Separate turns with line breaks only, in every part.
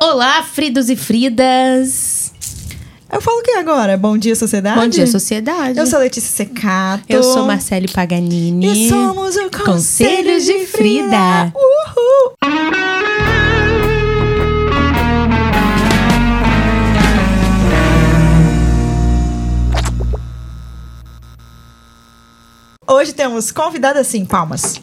Olá, Fridos e Fridas!
Eu falo o que agora? Bom dia, sociedade?
Bom dia, sociedade.
Eu sou Letícia Secato.
Eu sou Marcele Paganini.
E somos o Conselho,
Conselhos de Frida.
Uhul! Hoje temos convidada assim, palmas.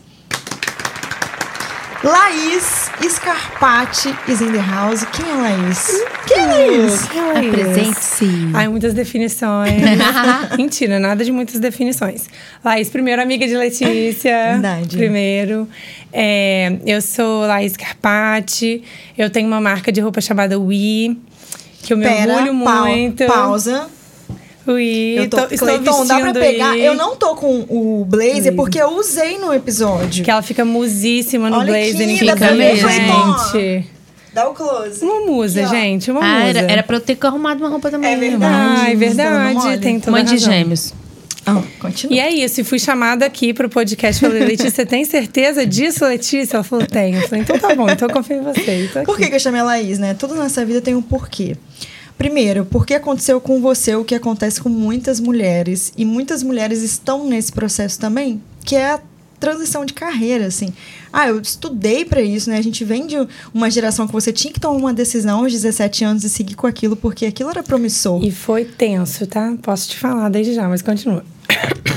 Laís Scarpati is in the house. Quem é Laís? Quem é Laís?
Apresente-se.
Ai, muitas definições. Mentira, nada de muitas definições. Laís, primeiro, amiga de Letícia.
Verdade.
Primeiro. É, eu sou Laís Carpati. Eu tenho uma marca de roupa chamada Wii. Que eu me
Pera,
orgulho
pau-
muito.
pausa.
Wii.
Eu tô,
tô, estou
Cleiton, dá pra pegar? Eu não tô com o blazer porque eu usei no episódio.
Que ela fica musíssima no
Olha
blazer. vê,
ver,
gente.
Dá o close.
Uma musa,
Aqui,
gente. Uma
Ah,
musa.
era, era pra eu ter arrumado uma roupa também.
É verdade.
Ai,
Não
verdade. Tem toda
Mãe de
razão.
gêmeos.
Ah, continua.
E é isso, e fui chamada aqui pro podcast. Falei, Letícia, você tem certeza disso, Letícia? Ela falou, tenho. Eu falei, então tá bom, então eu confio em você. Aqui.
Por que, que eu chamei a Laís, né? Tudo nessa vida tem um porquê. Primeiro, porque aconteceu com você o que acontece com muitas mulheres. E muitas mulheres estão nesse processo também, que é a transição de carreira, assim. Ah, eu estudei pra isso, né? A gente vem de uma geração que você tinha que tomar uma decisão aos 17 anos e seguir com aquilo, porque aquilo era promissor.
E foi tenso, tá? Posso te falar desde já, mas continua.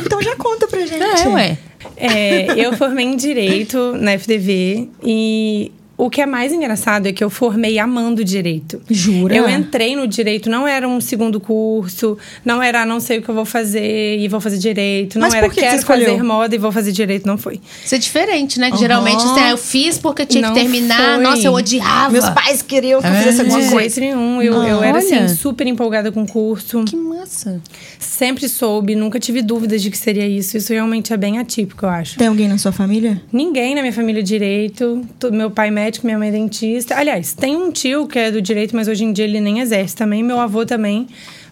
Então já conta pra gente.
É, ué.
É, eu formei em Direito na FDV e o que é mais engraçado é que eu formei amando Direito.
Jura?
Eu entrei no Direito, não era um segundo curso, não era não sei o que eu vou fazer e vou fazer Direito, não
Mas
era
por que que
quero fazer moda e vou fazer Direito, não foi.
Isso é diferente, né? Que
Aham.
geralmente assim, ah, eu fiz porque tinha
Não
que terminar.
foi.
Nossa, eu odiava.
Meus pais queriam que eu fizesse alguma
De
coisa.
jeito nenhum. Eu, eu era, assim, super empolgada com o curso.
Que massa.
Sempre soube, nunca tive dúvidas de que seria isso. Isso realmente é bem atípico, eu acho.
Tem alguém na sua família?
Ninguém na minha família é direito. Meu pai é médico, minha mãe é dentista. Aliás, tem um tio que é do direito, mas hoje em dia ele nem exerce também. Meu avô também,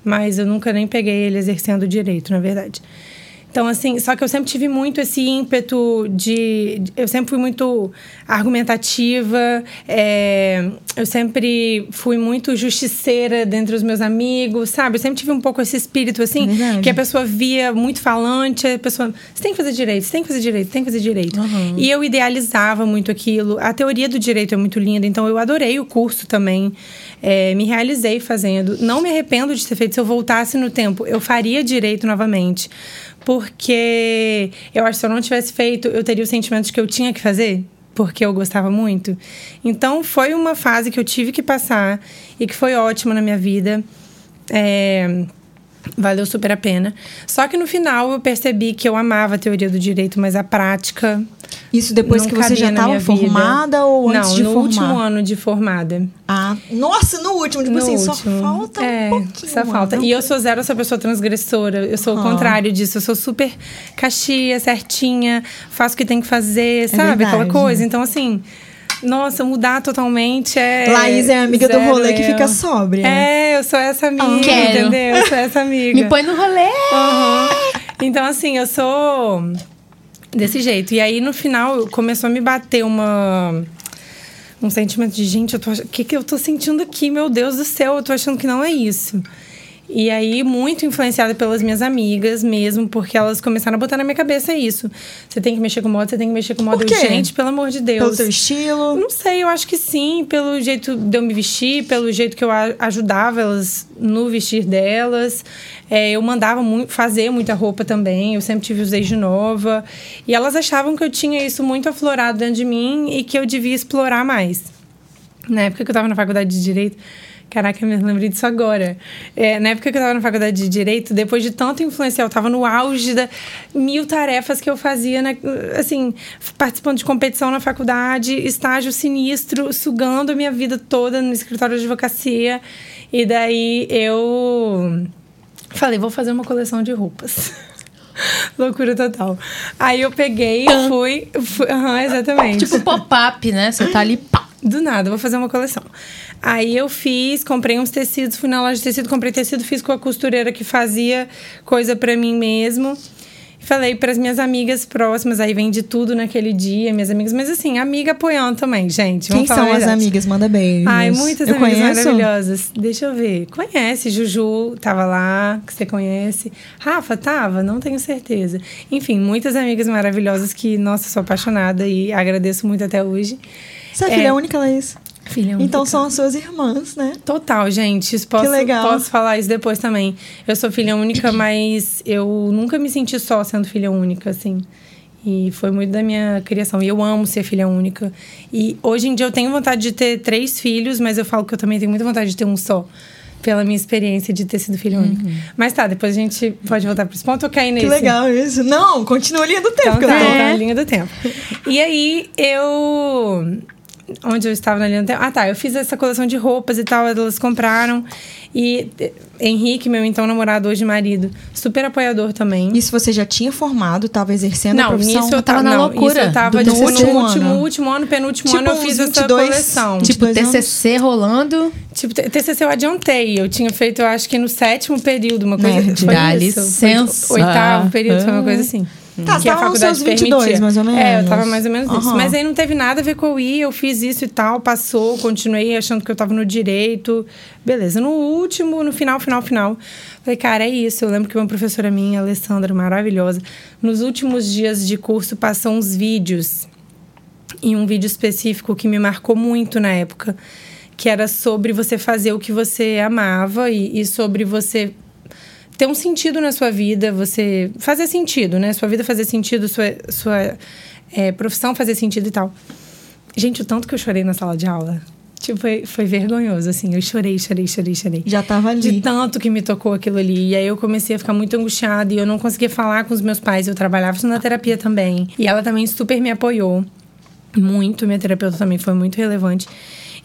mas eu nunca nem peguei ele exercendo direito, na verdade. Então, assim, só que eu sempre tive muito esse ímpeto de. Eu sempre fui muito argumentativa, é, eu sempre fui muito justiceira dentre os meus amigos, sabe? Eu sempre tive um pouco esse espírito, assim,
Verdade.
que a pessoa via muito falante, a pessoa. Você tem que fazer direito, você tem que fazer direito, você tem que fazer direito. E eu idealizava muito aquilo. A teoria do direito é muito linda, então eu adorei o curso também. É, me realizei fazendo. Não me arrependo de ter feito. Se eu voltasse no tempo, eu faria direito novamente. Porque eu acho que se eu não tivesse feito, eu teria o sentimento de que eu tinha que fazer. Porque eu gostava muito. Então, foi uma fase que eu tive que passar e que foi ótima na minha vida. É, valeu super a pena. Só que no final eu percebi que eu amava a teoria do direito, mas a prática.
Isso depois
não
que você já estava formada ou antes
não,
de
no
formar?
último ano de formada.
Ah, nossa, no último, tipo
no
assim, só
último.
falta
é,
um pouquinho.
Só falta. E eu sou zero essa pessoa transgressora. Eu sou o
Aham.
contrário disso. Eu sou super caxia, certinha, faço o que tem que fazer, sabe? Aquela
verdade.
coisa. Então, assim, nossa, mudar totalmente é.
Laís é amiga do rolê que
eu.
fica sóbria.
É, eu sou essa amiga,
Quero.
entendeu? Eu sou essa amiga.
Me põe no rolê.
Aham. Então, assim, eu sou desse jeito. E aí, no final, começou a me bater uma. Um sentimento de, gente, eu tô o que, que eu tô sentindo aqui? Meu Deus do céu, eu tô achando que não é isso. E aí, muito influenciada pelas minhas amigas mesmo, porque elas começaram a botar na minha cabeça isso. Você tem que mexer com moda, você tem que mexer com moda.
Por
Eu,
quê?
Gente, pelo amor de Deus.
Pelo seu estilo.
Não sei, eu acho que sim, pelo jeito de eu me vestir, pelo jeito que eu ajudava elas no vestir delas. É, eu mandava muito, fazer muita roupa também, eu sempre tive usei de nova. E elas achavam que eu tinha isso muito aflorado dentro de mim e que eu devia explorar mais. Na época que eu estava na faculdade de Direito, Caraca, eu me lembrei disso agora. É, na época que eu estava na faculdade de Direito, depois de tanto influenciar, eu estava no auge da mil tarefas que eu fazia, né, assim, participando de competição na faculdade, estágio sinistro, sugando a minha vida toda no escritório de advocacia. E daí eu falei, vou fazer uma coleção de roupas. Loucura total. Aí eu peguei e fui. fui aham, exatamente.
Tipo pop-up, né? Você tá ali, pá.
Do nada, vou fazer uma coleção. Aí eu fiz, comprei uns tecidos, fui na loja de tecido, comprei tecido, fiz com a costureira que fazia coisa pra mim mesmo. Falei para as minhas amigas próximas, aí vem de tudo naquele dia, minhas amigas, mas assim, amiga apoiando também, gente.
Quem são as amigas? Manda beijos.
Ai, muitas
Eu
amigas
conheço?
maravilhosas. Deixa eu ver. Conhece, Juju tava lá, que você conhece. Rafa tava? Não tenho certeza. Enfim, muitas amigas maravilhosas que, nossa, sou apaixonada e agradeço muito até hoje.
Você é
É.
filha única, Laís?
Filha
Então
única.
são as suas irmãs, né?
Total, gente. Isso Posso,
legal.
posso falar isso depois também. Eu sou filha única, mas eu nunca me senti só sendo filha única, assim. E foi muito da minha criação. E eu amo ser filha única. E hoje em dia eu tenho vontade de ter três filhos, mas eu falo que eu também tenho muita vontade de ter um só. Pela minha experiência de ter sido filha única. Mas tá, depois a gente pode voltar para esse ponto ou cair nesse?
Que legal isso. Não, continua a linha do tempo
Então,
que eu tô.
tá na linha do tempo. E aí, eu... Onde eu estava na linha do tempo? Ah, tá. Eu fiz essa coleção de roupas e tal. Elas compraram. E eh, Henrique, meu então namorado, hoje marido, super apoiador também.
Isso você já tinha formado, tava exercendo a
não,
profissão?
nisso eu
tava na
não,
loucura
Isso eu tava tipo, no último,
ano.
último ano, penúltimo
Tipo
ano, eu fiz essa
22,
coleção.
tipo,
Tipo,
22 anos.
TCC rolando.
Tipo, TCC eu adiantei. Eu tinha feito, eu acho que no sétimo período, uma coisa
Nerd.
foi
Dá
isso.
licença.
Foi oitavo período, foi uma coisa assim.
Tá,
que a faculdade
seus 22,
permitia.
mais ou menos.
É, eu tava mais ou menos nisso.
Aham.
Mas aí não teve nada a ver com o I, eu fiz isso e tal, passou, continuei achando que eu tava no direito. Beleza, no último, no final, final, final. Falei, cara, é isso. Eu lembro que uma professora minha, Alessandra, maravilhosa, nos últimos dias de curso passou uns vídeos em um vídeo específico que me marcou muito na época, que era sobre você fazer o que você amava e, e sobre você ter um sentido na sua vida, você fazer sentido, né? Sua vida fazer sentido, sua, sua é, profissão fazer sentido e tal. Gente, o tanto que eu chorei na sala de aula. Tipo, foi, foi vergonhoso, assim. Eu chorei, chorei, chorei, chorei.
Já tava
De
ali.
tanto que me tocou aquilo ali. E aí eu comecei a ficar muito angustiada e eu não conseguia falar com os meus pais. Eu trabalhava isso na terapia também. E ela também super me apoiou. Muito. Minha terapeuta também foi muito relevante.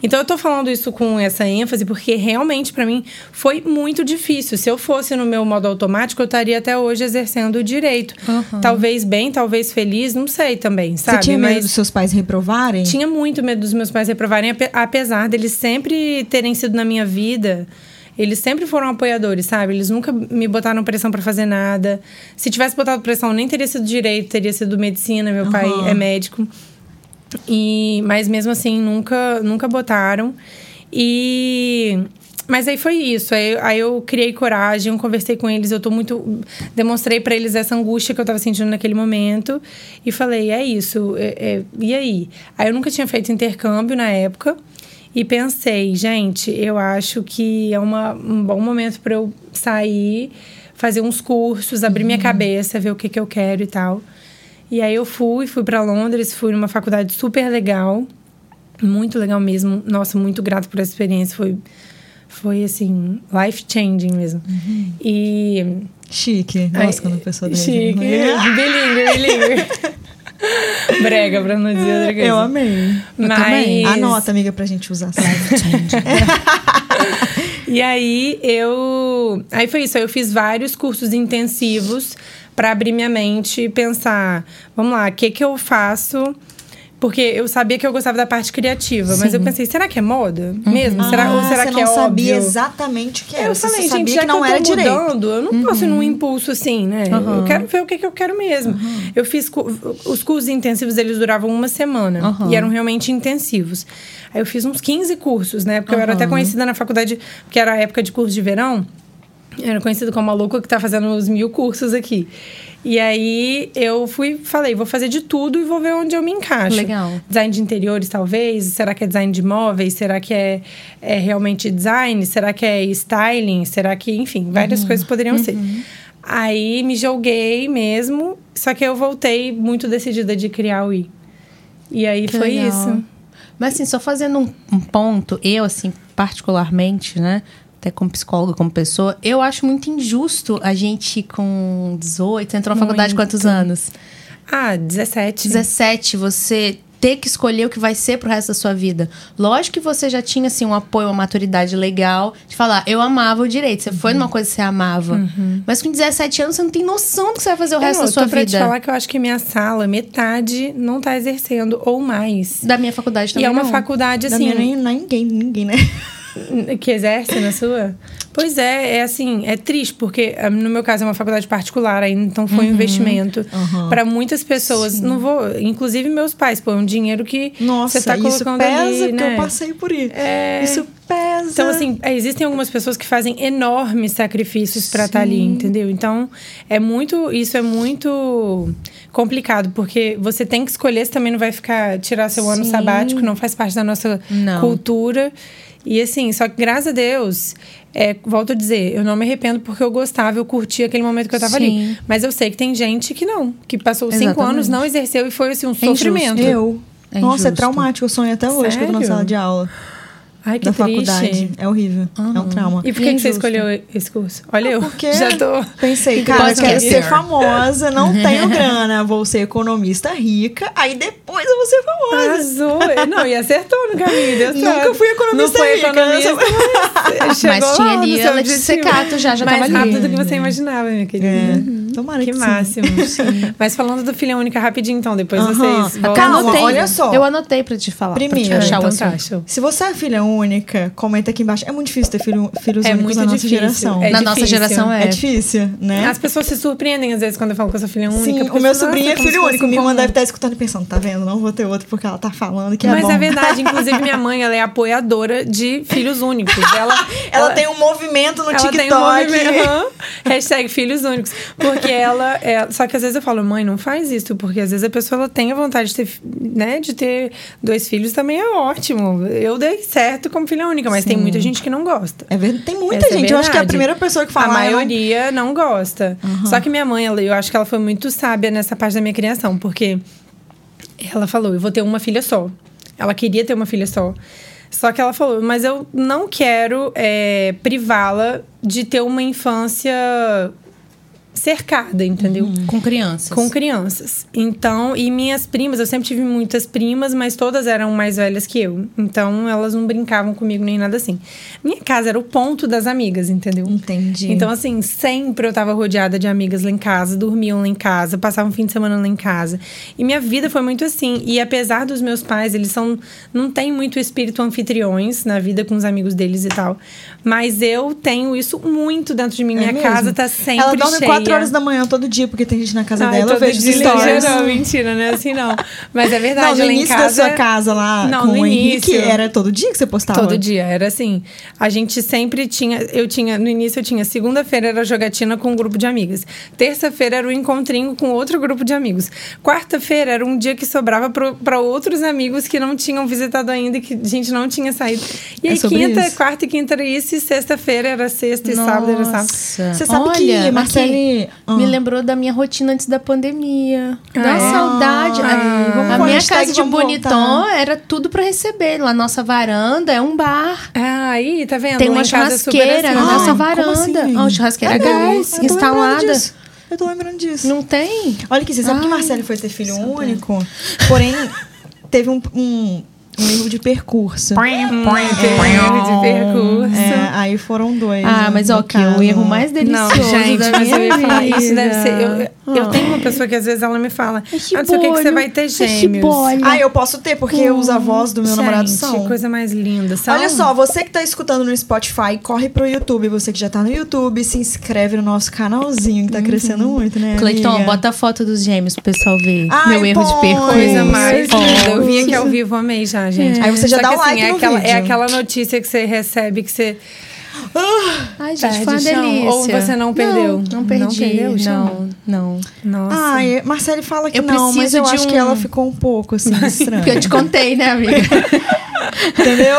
Então eu tô falando isso com essa ênfase porque realmente pra mim foi muito difícil. Se eu fosse no meu modo automático, eu estaria até hoje exercendo o direito. Talvez bem, talvez feliz, não sei também, sabe?
Você tinha medo
Mas-
dos seus pais reprovarem?
tinha muito medo dos meus pais reprovarem, ape- apesar deles sempre terem sido na minha vida. Eles sempre foram apoiadores, sabe? Eles nunca me botaram pressão pra fazer nada. Se tivesse botado pressão, nem teria sido direito, teria sido medicina. Meu pai
Aham.
é médico. E, mas mesmo assim, nunca, nunca botaram. E. Mas aí foi isso. Aí, aí eu criei coragem, conversei com eles, eu tô muito. Demonstrei pra eles essa angústia que eu tava sentindo naquele momento. E falei, é isso. é- é- e aí? Aí eu nunca tinha feito intercâmbio na época. E pensei, gente, eu acho que é uma, um bom momento para eu sair, fazer uns cursos, abrir minha cabeça, ver o que, que eu quero e tal. E aí eu fui, fui para Londres, fui numa faculdade super legal, muito legal mesmo. Nossa, muito grato por essa experiência, foi foi assim, life changing mesmo. E
Chique.
Ai,
Nossa, quando a pessoa deve-
chique, bilingue, bilingue. Brega, pra não dizer outra coisa.
Eu amei.
Eu
Mas
também.
Anota, amiga, pra gente usar. sabe?
E aí eu. Aí foi isso. Aí eu fiz vários cursos intensivos para abrir minha mente e pensar: vamos lá, o que, que eu faço? Porque eu sabia que eu gostava da parte criativa, mas eu pensei, será que é moda mesmo? será, ou
Ah,
será
você
que
não
é
sabia
óbvio?
exatamente o que era.
Eu falei, gente,
sabia
já
que
que,
não
eu
era
tô
direito.
mudando, eu não posso ir num impulso assim, né? Eu quero ver o que, que eu quero mesmo. Eu fiz... Os cursos intensivos, eles duravam uma semana.
Aham.
E eram realmente intensivos. Aí eu fiz uns 15 cursos, né? Porque eu era até conhecida na faculdade, porque era a época de curso de verão. Eu era conhecida como a louca que tá fazendo os mil cursos aqui. E aí eu fui, falei, vou fazer de tudo e vou ver onde eu me encaixo.
Legal.
Design de interiores, talvez? Será que é design de móveis? Será que é, é realmente design? Será que é styling? Será que, enfim, várias coisas poderiam ser. Aí me joguei mesmo, só que eu voltei muito decidida de criar o I. E aí
Que
foi
legal.
isso.
Mas assim, só fazendo um, um ponto, eu, assim, particularmente, né? Até como psicóloga, como pessoa, eu acho muito injusto a gente com 18, você entrou na faculdade
Muito.
quantos anos?
Ah, 17.
17, você ter que escolher o que vai ser pro resto da sua vida. Lógico que você já tinha, assim, um apoio, uma maturidade legal de falar, eu amava o direito. Você foi numa coisa que você amava. Mas com 17 anos, você não tem noção do que você vai fazer o
Eu
resto
não,
da sua
tô pra te
vida.
falar que eu acho que minha sala, metade, não tá exercendo, ou mais.
Da minha faculdade
E
também
é uma
não.
faculdade,
Da
assim...
minha nem, ninguém, ninguém, né?
Que exerce na sua? Pois é, é assim, é triste, porque ah, no meu caso é uma faculdade particular ainda, então foi um investimento para muitas pessoas. Não vou, inclusive meus pais, pô, é um dinheiro que
Nossa,
você tá
isso
colocando
pesa,
ali, né?
eu passei por isso.
É.
Isso pesa.
Então, assim, é, existem algumas pessoas que fazem enormes sacrifícios para estar ali, entendeu? Então, é muito. Isso é muito complicado, porque você tem que escolher, você também não vai ficar tirar seu ano
Sim.
sabático, não faz parte da nossa
Não.
cultura. E assim, só que graças a Deus, é, volto a dizer, eu não me arrependo porque eu gostava, eu curti aquele momento que eu tava ali.
Sim.
Mas eu sei que tem gente que não, que passou cinco
Exatamente.
anos, não exerceu e foi assim, um
injusto.
sofrimento.
Eu.
É
Nossa, é
injusto.
traumático. Eu sonho até hoje que eu tô na
Sério?
sala de aula
Ai, que
da
triste.
faculdade. É horrível. É um trauma.
E por que, que você escolheu esse curso? Olha, eu
Porque
já tô.
pensei, cara, eu quero ser famosa, não tenho grana, vou ser economista rica, aí depois eu vou ser famosa.
Arrasou. Não, e acertou no caminho, deu
Nunca fui economista
Não foi
rica,
economista, mas chegou
Mas tinha ali
seu
a Letícia
objetivo.
Secato já, já
Mais
tava ali.
rápido do que você imaginava, minha querida.
É, tomara que,
Que
sim.
máximo. Mas falando do Filha Única rapidinho, então, depois vocês voltam.
Calma,
anotei,
olha só.
Eu anotei pra te falar.
Primeiro,
pra te achar
então
o
tá,
assunto.
Se você é filha única, comenta aqui embaixo. É muito difícil ter filho, filhos
É
únicos
muito
na nossa
difícil.
geração.
É
Na nossa
difícil.
geração é.
É difícil, né?
As pessoas se surpreendem às vezes quando eu falo que eu sou filha única.
Sim,
porque
o meu sobrinho é
"Nossa, se
filho único. Minha irmã
comum."
deve estar escutando e pensando, tá vendo? Não vou ter outro porque ela tá falando que é
Mas
bom.
é verdade, inclusive minha mãe, ela é apoiadora de filhos únicos. Ela,
Ela, tem um movimento no
ela
TikTok.
tem um movimento, hashtag filhos únicos. Porque ela, é- Só que às vezes eu falo, mãe, não faz isso. Porque às vezes a pessoa ela tem a vontade de ter, né, de ter dois filhos também é ótimo. Eu dei certo como filha única, mas tem muita gente que não gosta.
É verdade. Tem muita
Essa é
gente. eu acho que é a primeira pessoa que fala.
A
"Ah, eu não-
maioria não gosta. Só que minha mãe, ela- eu acho que ela foi muito sábia nessa parte da minha criação, porque ela falou: eu vou ter uma filha só. Ela queria ter uma filha só. Só que ela falou, mas eu não quero é, privá-la de ter uma infância cercada, entendeu?
Com crianças.
Com crianças. Então, e minhas primas, eu sempre tive muitas primas, mas todas eram mais velhas que eu. Então, elas não brincavam comigo nem nada assim. Minha casa era o ponto das amigas, entendeu?
Entendi.
Então, assim, sempre eu tava rodeada de amigas lá em casa, dormiam lá em casa, passavam um fim de semana lá em casa. E minha vida foi muito assim. E apesar dos meus pais, eles são. não têm muito espírito anfitriões na vida com os amigos deles e tal. Mas eu tenho isso muito dentro de mim.
É
Minha casa tá sempre
Ela dorme
cheia.
4 horas da manhã todo dia, porque tem gente na casa
Ai,
dela. Eu
todo
vejo os
dia
stories.
Não, mentira, não é assim não. Mas é verdade,
Não, no
lá em
início
casa...
da sua casa lá
Não,
com
no
o Henrique,
início.
era todo dia que você postava?
Todo dia, era assim. A gente sempre tinha. Eu tinha, no início eu tinha. Segunda-feira era jogatina com um grupo de amigas. Terça-feira era o encontrinho com outro grupo de amigos. Quarta-feira era um dia que sobrava para outros amigos que não tinham visitado ainda, que a gente não tinha saído. E
É
aí,
sobre
quinta,
isso?
quarta e quinta era isso, e sexta-feira era sexta, e sábado era sábado.
Nossa.
Você sabe
Olha,
que
aqui,
Ah.
me lembrou da minha rotina antes da pandemia.
Ah,
Dá
é?
saudade.
Vamos
a minha casa de Bonitão
voltar.
era tudo pra receber. Lá nossa varanda é um bar.
Ah, aí, tá vendo?
Tem uma churrasqueira
assim.
na
Ah,
nossa varanda.
assim?
Ó, churrasqueira
É
gás instalada.
Eu tô lembrando disso.
Não tem?
Olha aqui, você sabe que
Ai,
Marcele foi ter filho único, porém teve um, um, um erro de percurso.
Erro de percurso.
É, aí foram dois.
Ah,
né,
mas ó, que o erro mais delicioso
Não, gente,
da minha
eu falar, isso deve
vida.
ser. Eu, eu
Ah.
tenho uma pessoa que às vezes ela me fala,
que
ah, não sei o que, que você vai ter
que
gêmeos.
Ah, eu posso ter, porque os avós do meu namorado
Gente,
são.
coisa mais linda. São...
Olha só, você que tá escutando no Spotify, corre pro YouTube. Você que já tá no YouTube, se inscreve no nosso canalzinho, que tá crescendo muito, né?
Cleiton,
amiga?
bota a foto dos gêmeos pro pessoal ver.
Ai,
Meu erro de
põe.
percurso.
Coisa mais linda. Eu vim
é.
aqui ao vivo, amei já, gente.
Aí você já
Só
dá um like
é
no
aquela,
vídeo.
É aquela notícia que você recebe que você
Ai, gente,
perde
foi uma delícia.
Ou você não perdeu?
Não, não
Não
perdi.
perdeu o chão?
Não, não.
Nossa.
Ai, Marcele fala que
Eu
não, mas eu acho
um-
que ela ficou um pouco assim estranha.
Porque eu te contei, né, amiga?
Entendeu?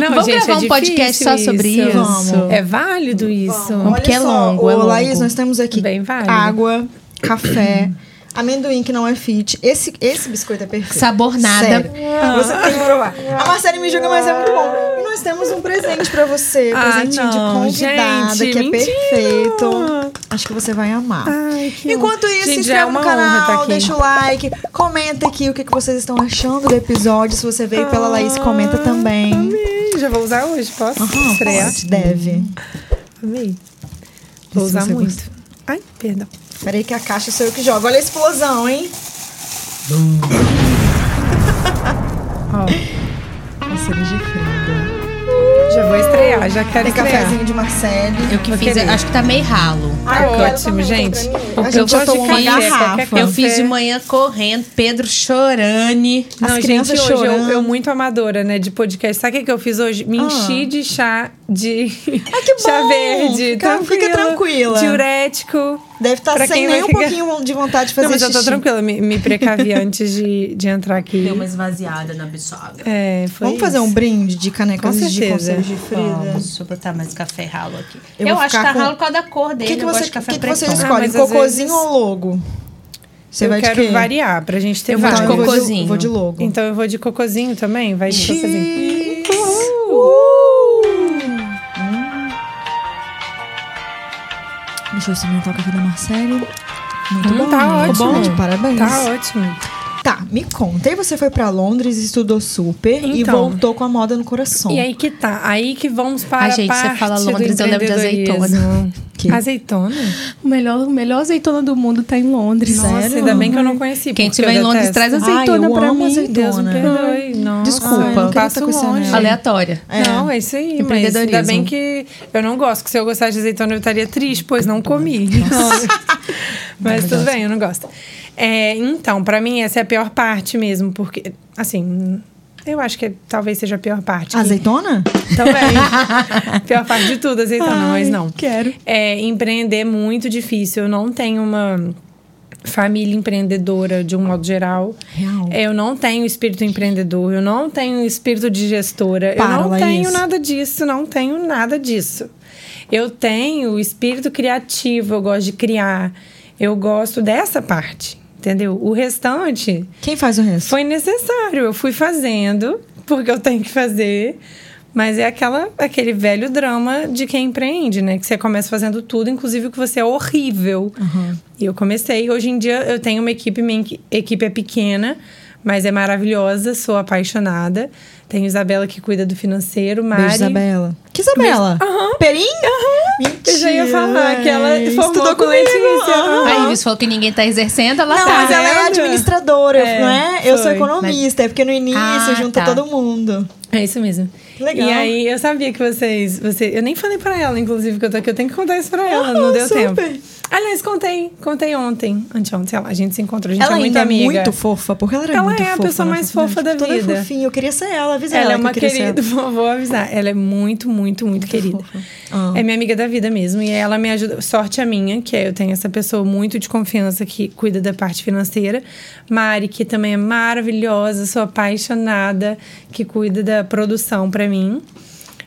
Não,
Vamos
gente,
gravar
é
um podcast só sobre isso?
Vamos.
É válido isso.
Vamos. Porque
Olha
é
só,
longo, é
ô,
longo.
Laís, nós temos aqui
Bem válido.
água, café, amendoim que não é fit. Esse, esse biscoito é perfeito.
Sabor nada.
Sério. Você tem que provar. A Marcele me julga, mas é muito bom. E nós temos um presente pra você.
Ah,
presentinho
não,
de convidada,
gente,
que é
mentira.
perfeito. Acho que você vai amar.
Ai, que
Enquanto isso,
Gente,
se
é
inscreve no
uma honra
canal,
aqui.
deixa o like, comenta aqui o que, que vocês estão achando do episódio. Se você veio pela Laís, comenta também.
Amei. Já vou usar hoje, posso estrear?
pode, deve.
Amei. Vou usar muito. Ai, perdão.
Peraí que a caixa sou eu que jogo. Olha a explosão, hein?
Ó,
Marcelo de Frida.
Já vou estrear, já quero
Tem
estrear.
cafezinho de Marcele.
Eu que
Vou
fiz,
querer.
acho que tá meio ralo.
Tá
eu quero
ótimo,
também,
gente.
tem pra mim.
O
A
que
gente
eu
já
gosto de
tomou uma
café,
garrafa.
Eu fiz de manhã correndo, Pedro chorando.
As
Não, gente,
crianças
hoje eu,
chorando.
eu muito amadora, né, de podcast. Sabe o que, que eu fiz hoje? Me
Ah.
enchi de chá de
que
chá
bom!
verde.
Fica- fica tranquila.
Diurético.
Deve estar
Pra
sem nem um
ficar-
pouquinho de vontade de fazer
Não, mas eu tô tranquila, me, me precavi antes de, de entrar aqui.
Deu uma esvaziada na biçaga.
É, foi
Vamos fazer
isso.
um brinde de canecas
Com
de conselhos de Frida?
Vamos, deixa eu botar mais café ralo aqui.
Eu
Eu, acho que tá
com-
ralo por causa da cor dele.
que, que
eu gosto
você,
de café
que que você
pretão.
escolhe?
às
Cocôzinho
vezes-
ou logo? Você
eu
vai de
quero
quê?
variar pra gente ter
Eu vou de
Então,
vários.
eu vou de-
cocôzinho.
Vou de logo.
Então eu vou de cocôzinho também? Vai de cocôzinho.
Deixa eu experimentar o café da Marcele. Muito
Hum,
bom.
tá ótimo.
bom, Parabéns.
Tá ótimo.
Tá, me conta. Aí você foi pra Londres, estudou super e
Então.
voltou com a moda no coração.
E aí que tá. Aí que vamos para
Ai, gente,
a
você
parte
fala Londres, eu lembro de azeitona.
Que?
Azeitona?
O melhor, o melhor azeitona do mundo tá em Londres.
Sério?
Nossa, ainda bem que eu não conheci.
Quem estiver em Londres, traz azeitona
Ai, eu
pra
amo
mim.
azeitona.
Deus me perdoe. Nossa,
Desculpa.
passo
estar com esse
longe.
anel.
Aleatória.
É.
Não, é isso aí. Mas ainda bem que eu não gosto. Que se eu gostasse de azeitona, eu estaria triste, pois não comi. Mas tudo bem, eu não gosto. É, então, pra mim, essa é a pior parte mesmo. Porque, assim... Eu acho que talvez seja a pior parte.
Azeitona?
Também. Pior parte de tudo, azeitona, mas não.
quero.
É, empreender é muito difícil. Eu não tenho uma família empreendedora de um modo geral.
Real.
É, Eu não tenho espírito empreendedor, eu não tenho espírito de gestora.
Para,
eu não
Laís.
tenho nada disso, não tenho nada disso. Eu tenho espírito criativo, eu gosto de criar. Eu gosto dessa parte, entendeu? O restante
Quem faz o resto?
foi necessário. Eu fui fazendo, porque eu tenho que fazer. Mas é aquela, aquele velho drama de quem empreende, né? Que você começa fazendo tudo, inclusive o que você é horrível. E eu comecei. Hoje em dia eu tenho uma equipe, minha equi- equipe é pequena, mas é maravilhosa, sou apaixonada. Tenho Isabela que cuida do financeiro, Mari.
Beijo, Isabela. Que Isabela?
Aham.
Perim? Mentira.
Eu já ia falar que ela formou
Estudou
com. Letícia.
Aham.
A Ives falou que ninguém tá exercendo, ela
Não,
tá.
mas ela é
vendo?
administradora,
É,
não é? Eu sou
foi.
economista, é porque no início
Ah,
junta
tá.
todo mundo.
É isso mesmo.
Que legal.
E aí, eu sabia que vocês, você, eu nem falei pra ela, inclusive, que eu tô aqui, eu tenho que contar isso pra ela,
Ah,
não deu
super.
tempo. Aliás, contei, contei ontem, anteontem, sei lá, a gente se encontrou, a gente
ela
é muito
ainda
amiga.
é muito fofa, porque ela era
Ela
muito
é a
fofa.
pessoa mais fofa da
Toda
vida.
fofinha, eu queria ser ela, avisei
Ela
ela,
é
que
uma
ser
querida, vou avisar. Ela é muito, muito, muito querida.
Ah.
É minha amiga da vida mesmo. E ela me ajuda. Sorte a minha, que é eu tenho essa pessoa muito de confiança que cuida da parte financeira. Mari, que também é maravilhosa, sou apaixonada, que cuida da produção pra mim.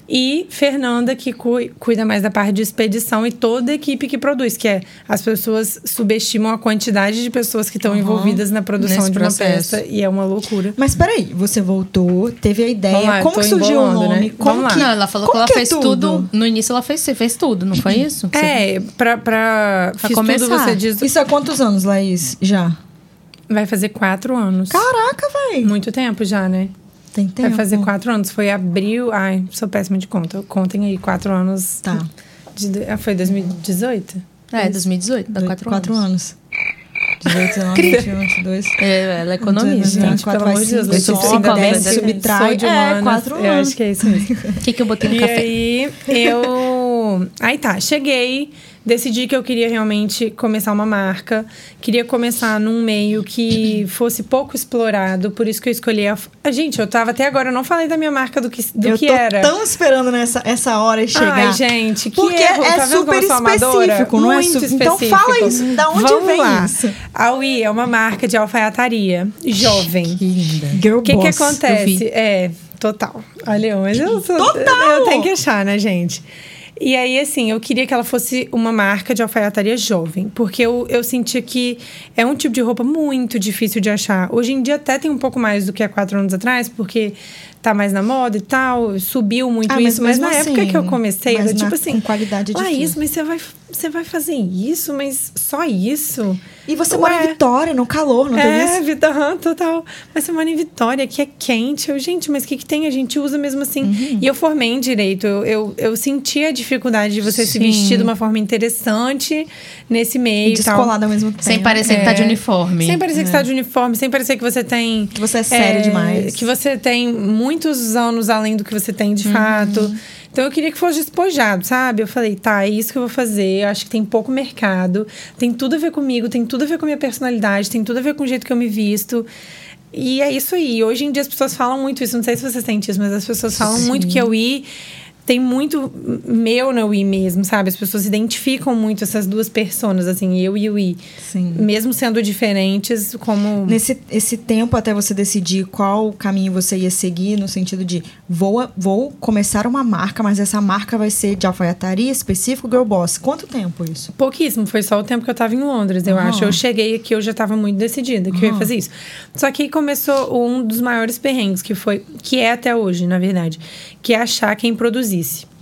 E Fernanda, que cu- cuida mais da parte de expedição e toda a equipe que produz, que é as pessoas subestimam a quantidade de pessoas que estão envolvidas na produção
Nesse
de uma
processo.
peça e é uma loucura.
Mas peraí, você voltou, teve a ideia.
Vamos lá,
como surgiu o nome?
né?
Como
Vamos lá.
que,
Não, ela falou
como
que ela
que é
fez tudo? No início ela fez, você fez tudo, não foi isso? Você-
É, pra, pra,
Pra começar.
tudo, você diz.
Isso há quantos anos, Laís? Já?
Vai fazer quatro anos.
Caraca, véi.
Muito tempo já, né?
Tem tempo.
Vai fazer quatro anos. Foi abril. Ai, sou péssima de conta. Contem aí, quatro anos.
Tá.
De, ah, foi 2018?
É, 2018, dá
Dois-
quatro,
quatro
anos.
anos. 18, 19, 21, 22.
É, ela é economista.
Gente,
quatro
pelo amor de Deus, eu bem
vezes,
que
subtrai.
de
É,
humanas.
quatro
Eu
anos.
acho que é isso mesmo.
O que, que eu botei no
E
café?
aí, eu. Aí tá, cheguei, decidi que eu queria realmente começar uma marca. Queria começar num meio que fosse pouco explorado, por isso que eu escolhi a. a gente, eu tava até agora, eu não falei da minha marca do que, do
eu
que
tô
era.
tão esperando nessa essa hora chegar.
Ai, gente, que
Porque
erro.
é
tá
super
eu
específico, não é su- então
específico.
fala isso, da onde
Vamos
vem
lá.
isso?
A UI é uma marca de alfaiataria jovem.
Que linda.
Girl
O que que
eu
acontece? É, total. Olha, mas eu sou.
Total!
Eu tenho que achar, né, gente? E aí, assim, eu queria que ela fosse uma marca de alfaiataria jovem, porque eu, eu sentia que é um tipo de roupa muito difícil de achar. Hoje em dia até tem um pouco mais do que há quatro anos atrás, porque tá mais na moda e tal, subiu muito
Ah, mas
isso. Mas, na
assim,
época que eu comecei,
mas
era tipo
na-
assim.
com qualidade é
Laís,
difícil."
mas você vai, você vai fazer isso, mas só isso?
E você mora em
Ué.
Vitória, no calor, não tem
É,
isso?
Vitória, aham, total. Mas você mora em Vitória, que é quente. Eu, gente, mas o que, que tem? A gente usa mesmo assim.
Uhum.
E eu formei em direito. Eu, eu, eu senti a dificuldade de você se
Sim.
vestir de uma forma interessante nesse meio
E
tal.
descolada ao mesmo tempo.
Sem parecer que tá de uniforme.
Sem parecer que você tá de uniforme, sem parecer que você tem.
Que você é sério demais.
Que você tem muitos anos além do que você tem de fato. Então eu queria que fosse despojado, sabe? Eu falei, tá, é isso que eu vou fazer. Eu acho que tem pouco mercado, tem tudo a ver comigo, tem tudo a ver com a minha personalidade, tem tudo a ver com o jeito que eu me visto. E é isso aí. Hoje em dia as pessoas falam muito isso. Não sei se você sente isso, mas as pessoas falam
Sim.
muito que eu ir tem muito meu no I mesmo, sabe? As pessoas identificam muito essas duas personas, assim, eu e o I.
Sim.
Mesmo sendo diferentes, como.
Nesse esse tempo até você decidir qual caminho você ia seguir, no sentido de vou, vou começar uma marca, mas essa marca vai ser de alfaiataria específico Girl Boss. Quanto tempo isso?
Pouquíssimo, foi só o tempo que eu tava em Londres, eu
Aham.
acho. Eu cheguei aqui, eu já tava muito decidida que eu ia fazer isso. Só que aí começou um dos maiores perrengues, que foi, que é até hoje, na verdade, que é achar quem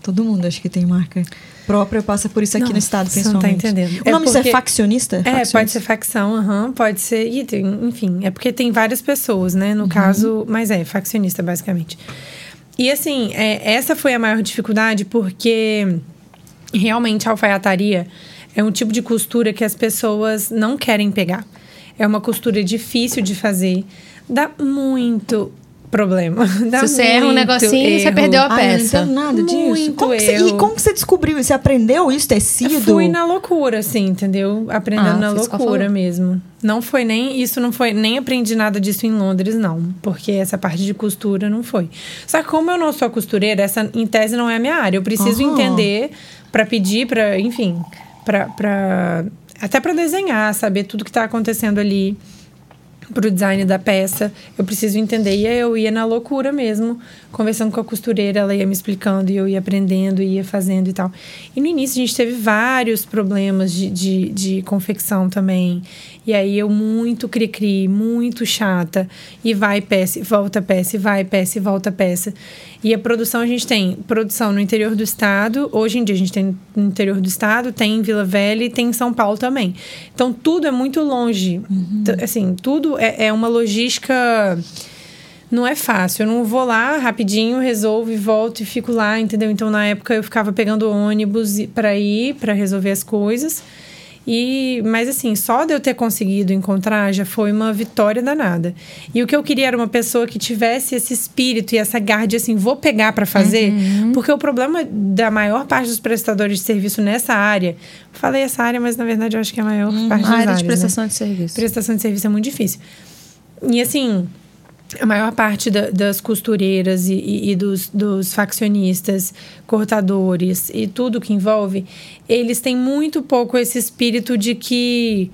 Todo mundo acho que tem marca própria passa por isso aqui no
Nossa,
estado,
você não tá
principalmente.
entendendo.
O
É
nome é
porque-
faccionista?
É,
Faccionista.
pode ser facção, aham, pode ser. Enfim, é porque tem várias pessoas, né?
Uhum.
No caso, mas é, faccionista, basicamente. E assim, é, essa foi a maior dificuldade, porque realmente a alfaiataria é um tipo de costura que as pessoas não querem pegar. É uma costura difícil de fazer, dá muito problema. Dá
Se você erra um negocinho, você
erro.
perdeu a
Ah, eu não
peça.
nada disso.
Muito
Como que você, e como que você descobriu isso? Você aprendeu isso, tecido?
Eu fui na loucura, assim, entendeu? Aprendendo
Ah,
na loucura mesmo. Não foi nem. Isso não foi. Nem aprendi nada disso em Londres, não. Porque essa parte de costura não foi. Só que como eu não sou costureira, essa em tese não é a minha área. Eu preciso
Aham.
entender para pedir, para enfim, para pra, até para desenhar, saber tudo que tá acontecendo ali pro design da peça, eu preciso entender. E eu ia na loucura mesmo, conversando com a costureira, ela ia me explicando e eu ia aprendendo, ia fazendo e tal. E no início a gente teve vários problemas de, de, de confecção também. E aí eu muito cri-cri, muito chata. E vai peça, volta peça, vai peça, volta peça. E a produção a gente tem produção no interior do estado. Hoje em dia a gente tem no interior do estado, tem em Vila Velha e tem em São Paulo também. Então tudo é muito longe. T- Assim, tudo é, é uma logística. Não é fácil. Eu não vou lá rapidinho, resolvo e volto e fico lá, entendeu? Então na época eu ficava pegando ônibus para ir, para resolver as coisas. E, mas assim, só de eu ter conseguido encontrar já foi uma vitória danada. E o que eu queria era uma pessoa que tivesse esse espírito e essa garra de assim, vou pegar para fazer, porque o problema da maior parte dos prestadores de serviço nessa área, falei essa área, mas na verdade eu acho que é a maior parte das
A área
áreas,
de
né?
prestação de serviço.
prestação de serviço é muito difícil. E assim, a maior parte da- das costureiras e, e- e dos, dos faccionistas, cortadores e tudo que envolve, eles têm muito pouco esse espírito de que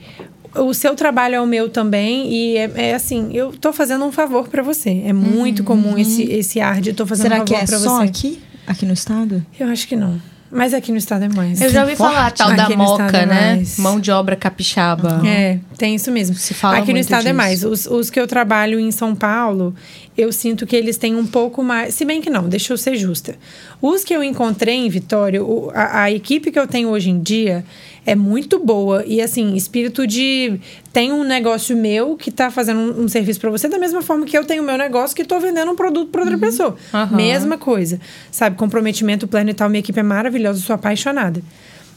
o seu trabalho é o meu também e é, é assim, eu tô fazendo um favor para você. É muito comum esse, esse ar de tô fazendo
Será
um
que
favor
é
para
só
você.
aqui? Aqui no estado?
Eu acho que não. Mas aqui no estado é mais.
Eu já ouvi
forte.
falar a tal da
Aqui estado
moca,
é
né? Mão de obra capixaba.
É, tem isso mesmo.
Se fala
Aqui no estado é
disso.
mais. Os, os que eu trabalho em São Paulo, eu sinto que eles têm um pouco mais. Se bem que não, deixa eu ser justa. Os que eu encontrei em Vitória, a, a equipe que eu tenho hoje em dia é muito boa. E assim, espírito de. Tem um negócio meu que tá fazendo um, um serviço para você, da mesma forma que eu tenho o meu negócio que tô vendendo um produto para outra pessoa.
Uhum.
Mesma coisa. Sabe, comprometimento, plano e tal. Minha equipe é maravilhosa, sou apaixonada.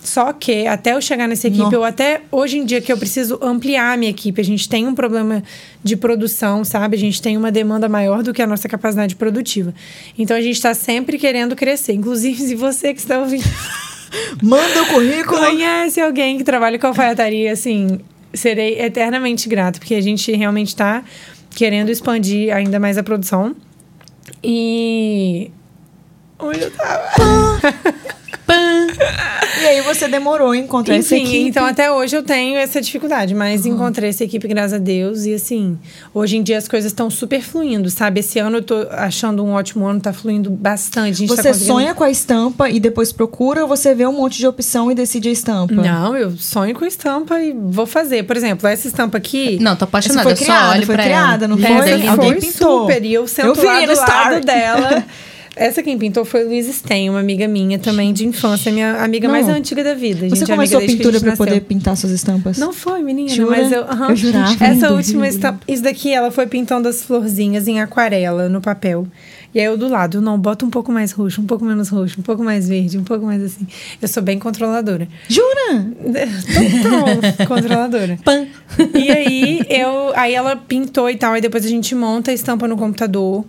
Só que até eu chegar nessa equipe,
Nó.
eu até hoje em dia que eu preciso ampliar a minha equipe. A gente tem um problema de produção, sabe? A gente tem uma demanda maior do que a nossa capacidade produtiva. Então a gente está sempre querendo crescer. Inclusive, se você que está ouvindo
Manda o currículo!
conhece alguém que trabalha com alfaiataria, assim, serei eternamente grato, porque a gente realmente está querendo expandir ainda mais a produção. E. Onde eu tava?
E aí você demorou a encontrar essa
Enfim,
equipe.
então até hoje eu tenho essa dificuldade, mas encontrei essa equipe, graças a Deus. E assim, hoje em dia as coisas estão super fluindo, sabe? Esse ano eu tô achando um ótimo ano, tá fluindo bastante. A gente tá
Você
conseguindo-
sonha com a estampa e depois procura ou você vê um monte de opção e decide a estampa?
Não, eu sonho com estampa e vou fazer. Por exemplo, essa estampa aqui.
Não, tô apaixonada.
foi
eu só
criada,
olho
foi
pra
criada,
ela.
não foi? Alguém
foi
pintou.
super. E eu sento
Eu vi
lá
no
do lado dela. Essa quem pintou foi Luiz Sten, uma amiga minha também de infância, minha amiga
Não.
mais antiga da vida.
Você
é
começou a pintura pra poder pintar suas estampas?
Não foi, menina,
Jura?
mas eu. aham.
Eu jurava.
Essa última estampa. Isso daqui, ela foi pintando as florzinhas em aquarela no papel. E aí eu do lado, não, bota um pouco mais roxo, um pouco menos roxo, um pouco mais verde, um pouco mais assim. Eu sou bem controladora.
Jura?
Total controladora.
Pã.
E aí eu, aí ela pintou e tal, aí depois a gente monta a estampa no computador.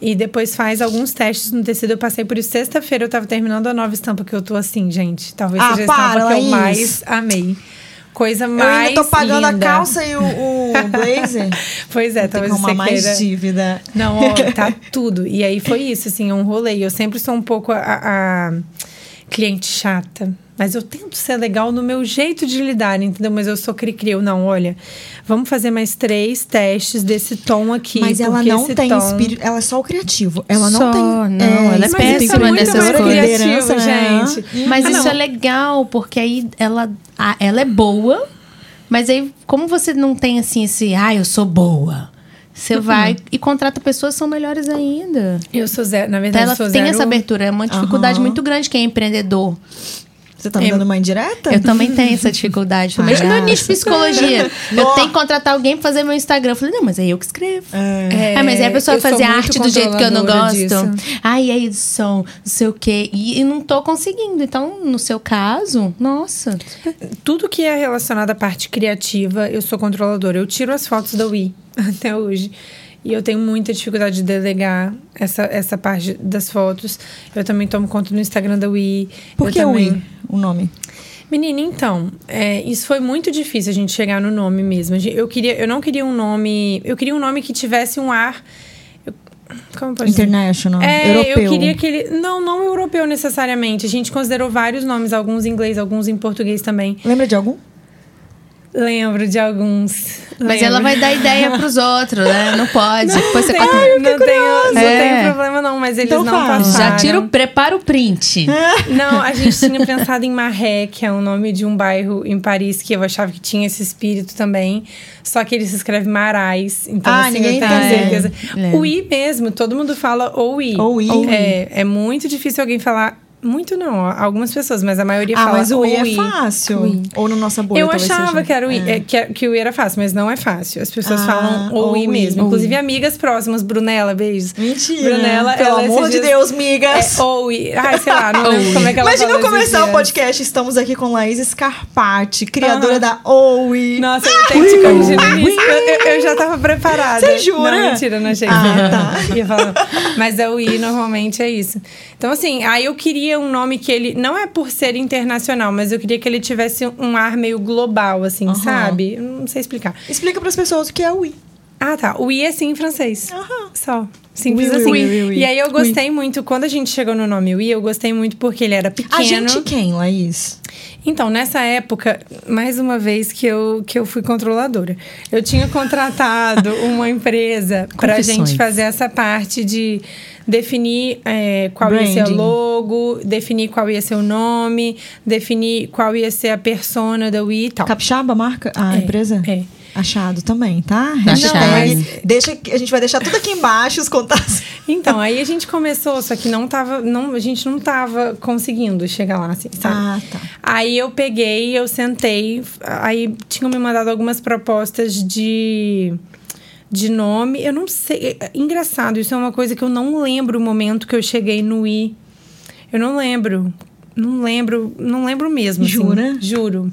E depois faz alguns testes no tecido. Eu passei por isso sexta-feira, eu tava terminando a nova estampa que eu tô assim, gente. Talvez
Ah,
seja a estampa que eu mais amei. Coisa
Eu
mais
ainda tô pagando
linda.
a calça e o, o blazer.
Pois é, talvez
arrumar
você
mais
queira...
dívida.
Não, ó, tá tudo. E aí foi isso, assim, um rolê. Eu sempre sou um pouco a, a cliente chata. Mas eu tento ser legal no meu jeito de lidar, entendeu? Mas eu sou cri-cri. Eu, Não, olha, vamos fazer mais três testes desse tom aqui.
Mas ela não
esse
tem
tom...
espírito. Ela é só o criativo. Ela não
Só,
tem.
não, ela é
isso é
péssima nessas
mais
coisas.
Liderança, né?
gente.
Mas
Ah,
isso
não.
é legal, porque aí ela, ela é boa, mas aí, como você não tem assim esse, ah, eu sou boa. Você
Uhum.
vai e contrata pessoas que são melhores ainda.
Eu sou zero, na
Então
verdade,
ela
sou
tem
zero...
essa abertura. É uma dificuldade
Aham.
muito grande quem é empreendedor.
Você tá me
É.
dando uma indireta?
Eu também tenho essa dificuldade. Mesmo no
Palhaça.
nicho de psicologia. eu tenho que contratar alguém pra fazer meu Instagram. Eu falei, não, mas é eu que escrevo.
É.
Ah, mas aí a pessoa fazer arte do jeito que eu não gosto.
disso.
Ai, a edição, não sei o quê. E, e não tô conseguindo. Então, no seu caso, nossa.
Tudo que é relacionado à parte criativa, eu sou controladora. Eu tiro as fotos da Wii até hoje. E eu tenho muita dificuldade de delegar essa, essa parte das fotos. Eu também tomo conta do Instagram da Wii.
Por
eu
que o
também...
I, o nome?
Menina, então, é, isso foi muito difícil a gente chegar no nome mesmo. Eu, queria, eu não queria um nome. Eu queria um nome que tivesse um ar. Como dizer?
International.
É,
europeu.
eu queria que ele. Não, não europeu necessariamente. A gente considerou vários nomes, alguns em inglês, alguns em português também.
Lembra de algum?
Lembro de alguns.
Mas
Lembro.
ela vai dar ideia pros outros, né? Não pode. Depois você
Não,
conta-
tenho, não, tenho, não
É.
tenho problema, não, mas eles
Então
não
fala.
passaram.
Já tira o, prepara o print.
Não, a gente tinha pensado em Marré, que é o nome de um bairro em Paris que eu achava que tinha esse espírito também. Só que ele se escreve Marais. Então,
Ah,
assim,
ninguém
eu tenho certeza.
Lembro.
O I mesmo, todo mundo fala ou I.
Ou I.
É, é muito difícil alguém falar. Muito não, algumas pessoas, mas a maioria
Ah,
fala
mas o I é fácil.
O I.
Ou no Nossa Bolha,
Eu achava
seja.
que era o I,
É.
é, que, é- que o I era fácil, mas não é fácil. As pessoas
Ah,
falam ou
ou
I mesmo.
ou
Inclusive amigas próximas, Brunella, beijos.
Mentira.
Brunella,
Pelo
ela
amor de
dias-
Deus, migas.
É, ou I. Ai, sei lá, não lembro como é que ela
Imagina começar o podcast. Estamos aqui com Laís Scarpati, criadora
Aham.
da OUI.
Nossa, eu tenho que corrigir. Eu, eu- já tava preparada.
Você jura?
Não, mentira, não achei.
Ah, tá.
Mas é o I, normalmente é isso. Então, assim, aí eu queria um nome que ele... Não é por ser internacional, mas eu queria que ele tivesse um ar meio global, assim,
Aham.
sabe? Eu Não sei explicar.
Explica para as pessoas o que é OUI.
Ah, tá. O I é sim em francês.
Aham.
Só. Simples
Oui,
assim.
oui, oui, oui.
E aí eu gostei muito, quando a gente chegou no nome Wii, eu gostei muito porque ele era pequeno.
A gente quem, Laís?
Então, nessa época, mais uma vez que eu, que eu fui controladora, eu tinha contratado uma empresa pra gente fazer essa parte de definir é, qual ia ser o
Branding.
logo, definir qual ia ser o nome, definir qual ia ser a persona da Wii e tal.
Capixaba, marca? A
É,
empresa?
é.
Achado também, tá?
Achado.
Hashtag. Deixa, que- a gente vai deixar tudo aqui embaixo, os contatos.
Então, aí a gente começou, só que não tava, não, a gente não tava conseguindo chegar lá, assim, sabe?
Ah, tá.
Aí eu peguei, eu sentei, aí tinham me mandado algumas propostas de de nome. Eu não sei, é engraçado, isso é uma coisa que eu não lembro o momento que eu cheguei no I. Eu não lembro. Não lembro, não lembro mesmo. assim.
Jura?
Juro.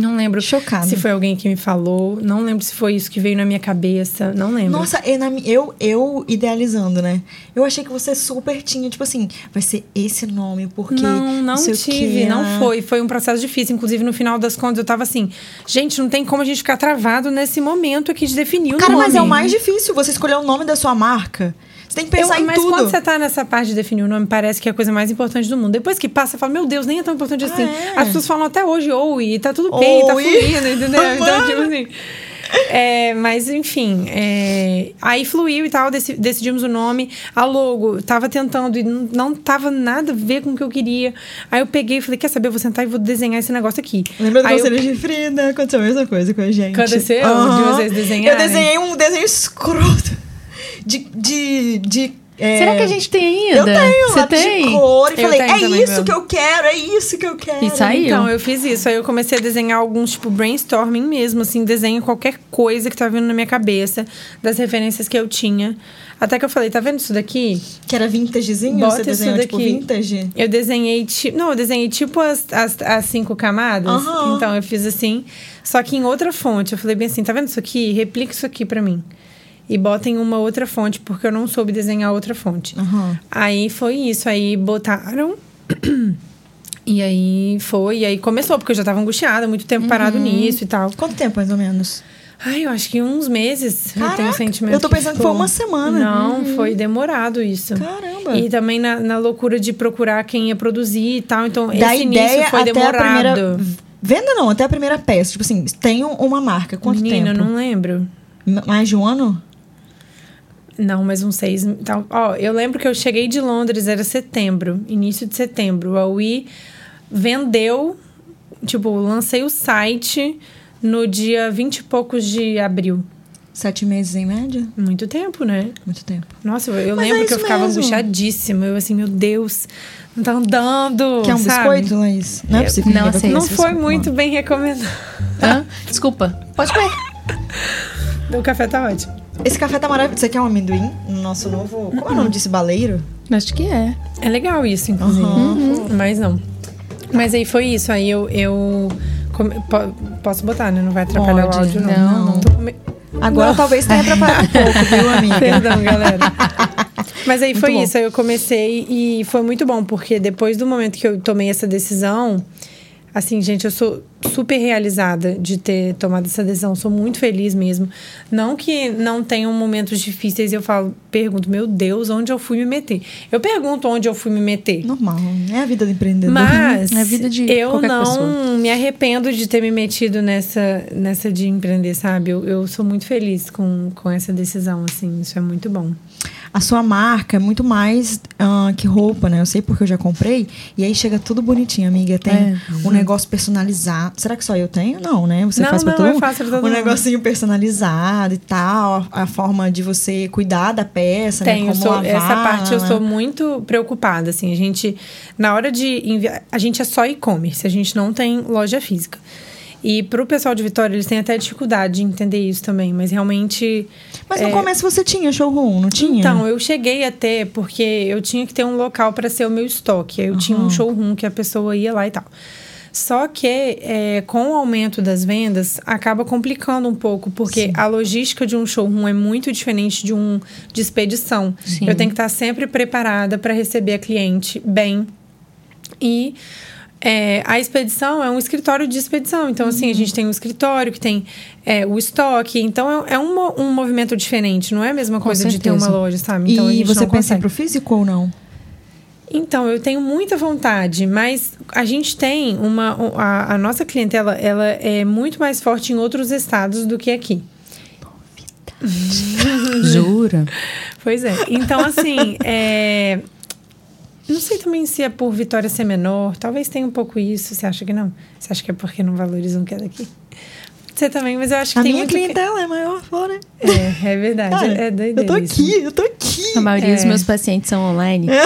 Não lembro
Chocada.
se foi alguém que me falou. Não lembro se foi isso que veio na minha cabeça. Não lembro.
Nossa, mi- eu, eu idealizando, né? Eu achei que você super tinha, tipo assim, vai ser esse nome, porque.
Não, não
o
tive, não foi. Foi um processo difícil. Inclusive, no final das contas, eu tava assim, gente, não tem como a gente ficar travado nesse momento aqui de definir o
Cara,
nome.
mas é o mais difícil você escolher o nome da sua marca. Você tem que pensar
Eu-
em
mas
tudo.
quando você tá nessa parte de definir o nome, parece que é a coisa mais importante do mundo. Depois que passa, você fala, meu Deus, nem é tão importante assim.
é?
As pessoas falam até hoje, ou e tá tudo bem, tá fluindo, entendeu? Então, tipo assim. é, mas enfim, é, aí fluiu e tal, deci- decidimos o nome. A logo, tava tentando e não, não tava nada a ver com o que eu queria. Aí eu peguei e falei: Quer saber? Eu vou sentar e vou desenhar esse negócio aqui.
Lembra do
Aí eu-
conselho de Frida? Aconteceu a mesma coisa com a gente.
Aconteceu? De
Aham.
vocês
Eu
desenharem?
desenhei um desenho escroto. De. de, de é,
Será que a gente tem ainda?
Eu tenho,
Você
lápis
tem?
de cor. E
Eu
falei, é isso
meu.
que eu quero, é isso que eu quero.
E saiu.
Então, eu fiz isso. Aí eu comecei a desenhar alguns, tipo, brainstorming mesmo, assim, desenho qualquer coisa que tava vindo na minha cabeça, das referências que eu tinha. Até que eu falei, tá vendo isso daqui?
Que era vintagezinho?
Bota
você
isso
desenhou, tipo,
daqui.
vintage?
Eu desenhei, tipo. Não, eu desenhei tipo as, as, as cinco camadas. Então, eu fiz assim. Só que em outra fonte. Eu falei bem assim, tá vendo isso aqui? Replica isso aqui pra mim. E bota em uma outra fonte, porque eu não soube desenhar outra fonte.
Aham.
Aí foi isso, aí botaram. E aí foi, e aí começou, porque eu já tava angustiada, muito tempo parado
Uhum.
nisso e tal.
Quanto tempo, mais ou menos?
Ai, eu acho que uns meses eu tenho
Caraca,
um sentimento.
eu tô pensando que foi uma semana.
Não, foi demorado isso.
Caramba.
E também na, na loucura de procurar quem ia produzir e tal. Então,
da
esse
ideia
início foi
até
demorado.
a primeira. Venda não, até a primeira peça. Tipo assim, tem um- uma marca. Quanto
Menina,
tempo?
eu não lembro.
Mais de um ano?
Não, mas uns seis. Tal. Ó, eu lembro que eu cheguei de Londres, era setembro, início de setembro. A Wii vendeu, tipo, lancei o site no dia 20 e poucos de abril.
Sete meses em média?
Muito tempo, né?
Muito tempo.
Nossa, eu, eu lembro
é
que eu ficava
mesmo.
angustiadíssima. Eu assim, meu Deus, não tá andando.
Quer um
sabe?
biscoito, Laís? Não é
Eu-
possível.
não aceito
comer
Não foi muito bem recomendado.
Hã? Desculpa. Pode comer.
O café tá ótimo.
Esse café tá maravilhoso. Você quer um amendoim? No nosso novo. Como é o nome desse baleiro?
Acho que é.
É legal isso, inclusive.
Uhum.
Mas não. Mas aí foi isso. Aí eu. eu come- po- posso botar, né? Não vai atrapalhar
Pode.
o áudio, não.
Não, não.
Tô come-
Agora talvez tenha atrapalhado um pouco, viu, amiga?
Perdão, galera. Mas aí foi
bom.
isso, aí eu comecei e foi muito bom, porque depois do momento que eu tomei essa decisão, assim, gente, eu sou super realizada de ter tomado essa decisão, sou muito feliz mesmo. Não que não tenham momentos difíceis e eu falo, pergunto, meu Deus, onde eu fui me meter? Eu pergunto onde eu fui me meter.
Normal. É a vida do empreendedor.
Mas
É a vida de
eu não
pessoa.
me arrependo de ter me metido nessa, nessa de empreender, sabe? Eu, eu sou muito feliz com, com essa decisão, assim, isso é muito bom.
A sua marca é muito mais ah, que roupa, né? Eu sei porque eu já comprei. E aí chega tudo bonitinho, amiga. Tem
É.
um negócio personalizado. Será que só eu tenho? Não, né? Você
Não,
faz pra
não,
todo
eu
mundo.
faço pra todo
um
mundo.
negocinho personalizado e tal. A, a forma de você cuidar da peça,
Tem,
né? Como
sou,
lavar,
essa parte eu
né?
sou muito preocupada, assim, a gente, na hora de enviar, a gente é só e-commerce, a gente não tem loja física. E pro pessoal de Vitória, eles têm até dificuldade de entender isso também, mas realmente...
Mas no começo você tinha showroom, não tinha?
Então, eu cheguei a ter, porque eu tinha que ter um local para ser o meu estoque. Eu tinha um showroom que a pessoa ia lá e tal. Só que é, com o aumento das vendas, acaba complicando um pouco, porque a logística de um showroom é muito diferente de um de expedição.
Sim.
Eu tenho que estar sempre preparada para receber a cliente bem. E é, a expedição é um escritório de expedição. Então, assim,
Uhum.
a gente tem um escritório que tem é, o estoque. Então, é, é um, um movimento diferente. Não é a mesma
Com
coisa de ter uma loja, sabe? Então,
e você pensa
consegue.
pro físico ou não?
Então, eu tenho muita vontade, mas a gente tem uma. um- A, a nossa clientela ela é muito mais forte em outros estados do que aqui.
Jura?
Pois é. Então, assim, é, não sei também se é por Vitória ser menor. Talvez tenha um pouco isso. Você acha que não? Você acha que é porque não valorizam o que é daqui? Você também, mas eu acho que
A
tem
minha
muito...
clientela é maior fora.
É, é verdade.
Cara,
é doideira
eu tô
isso.
aqui, eu tô aqui.
A maioria dos
É.
meus pacientes são online.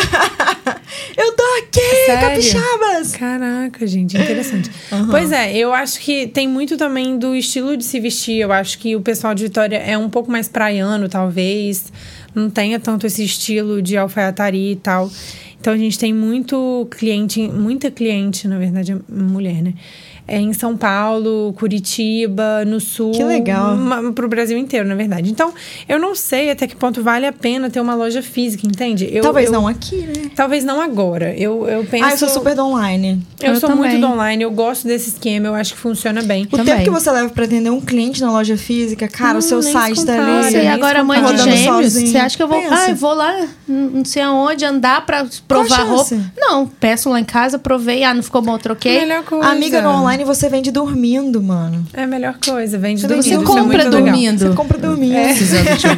Eu tô aqui,
Sério?
capixabas.
Caraca, gente, interessante. Pois é, eu acho que tem muito também do estilo de se vestir. Eu acho que o pessoal de Vitória é um pouco mais praiano, talvez. Não tenha tanto esse estilo de alfaiataria e tal. Então a gente tem muito cliente, muita cliente, na verdade, é mulher, né? É em São Paulo, Curitiba, no Sul.
Que legal.
ma- Pro Brasil inteiro, na verdade. Então, eu não sei até que ponto vale a pena ter uma loja física, entende? Eu,
Talvez
eu-
não aqui, né?
Talvez não agora. Eu, eu penso.
Ah, eu sou super do online.
Eu,
Eu
sou
também.
muito do online, eu gosto desse esquema, eu acho que funciona bem.
O
Também.
tempo que você leva pra atender um cliente na loja física, cara,
Não,
o seu site
se
tá ali.
E agora mãe de gêmeos?
sozinho.
Você acha que eu vou.
Pensa.
Ah, eu vou lá, não sei aonde, andar pra provar roupa? Não, peço lá em casa, provei. Ah, não ficou bom, troquei.
Melhor coisa.
Amiga, no online você vende dormindo, mano.
É a melhor coisa, vende
Você
dormindo. é
compra
muito legal.
dormindo.
Você compra dormindo.
Precisando de um.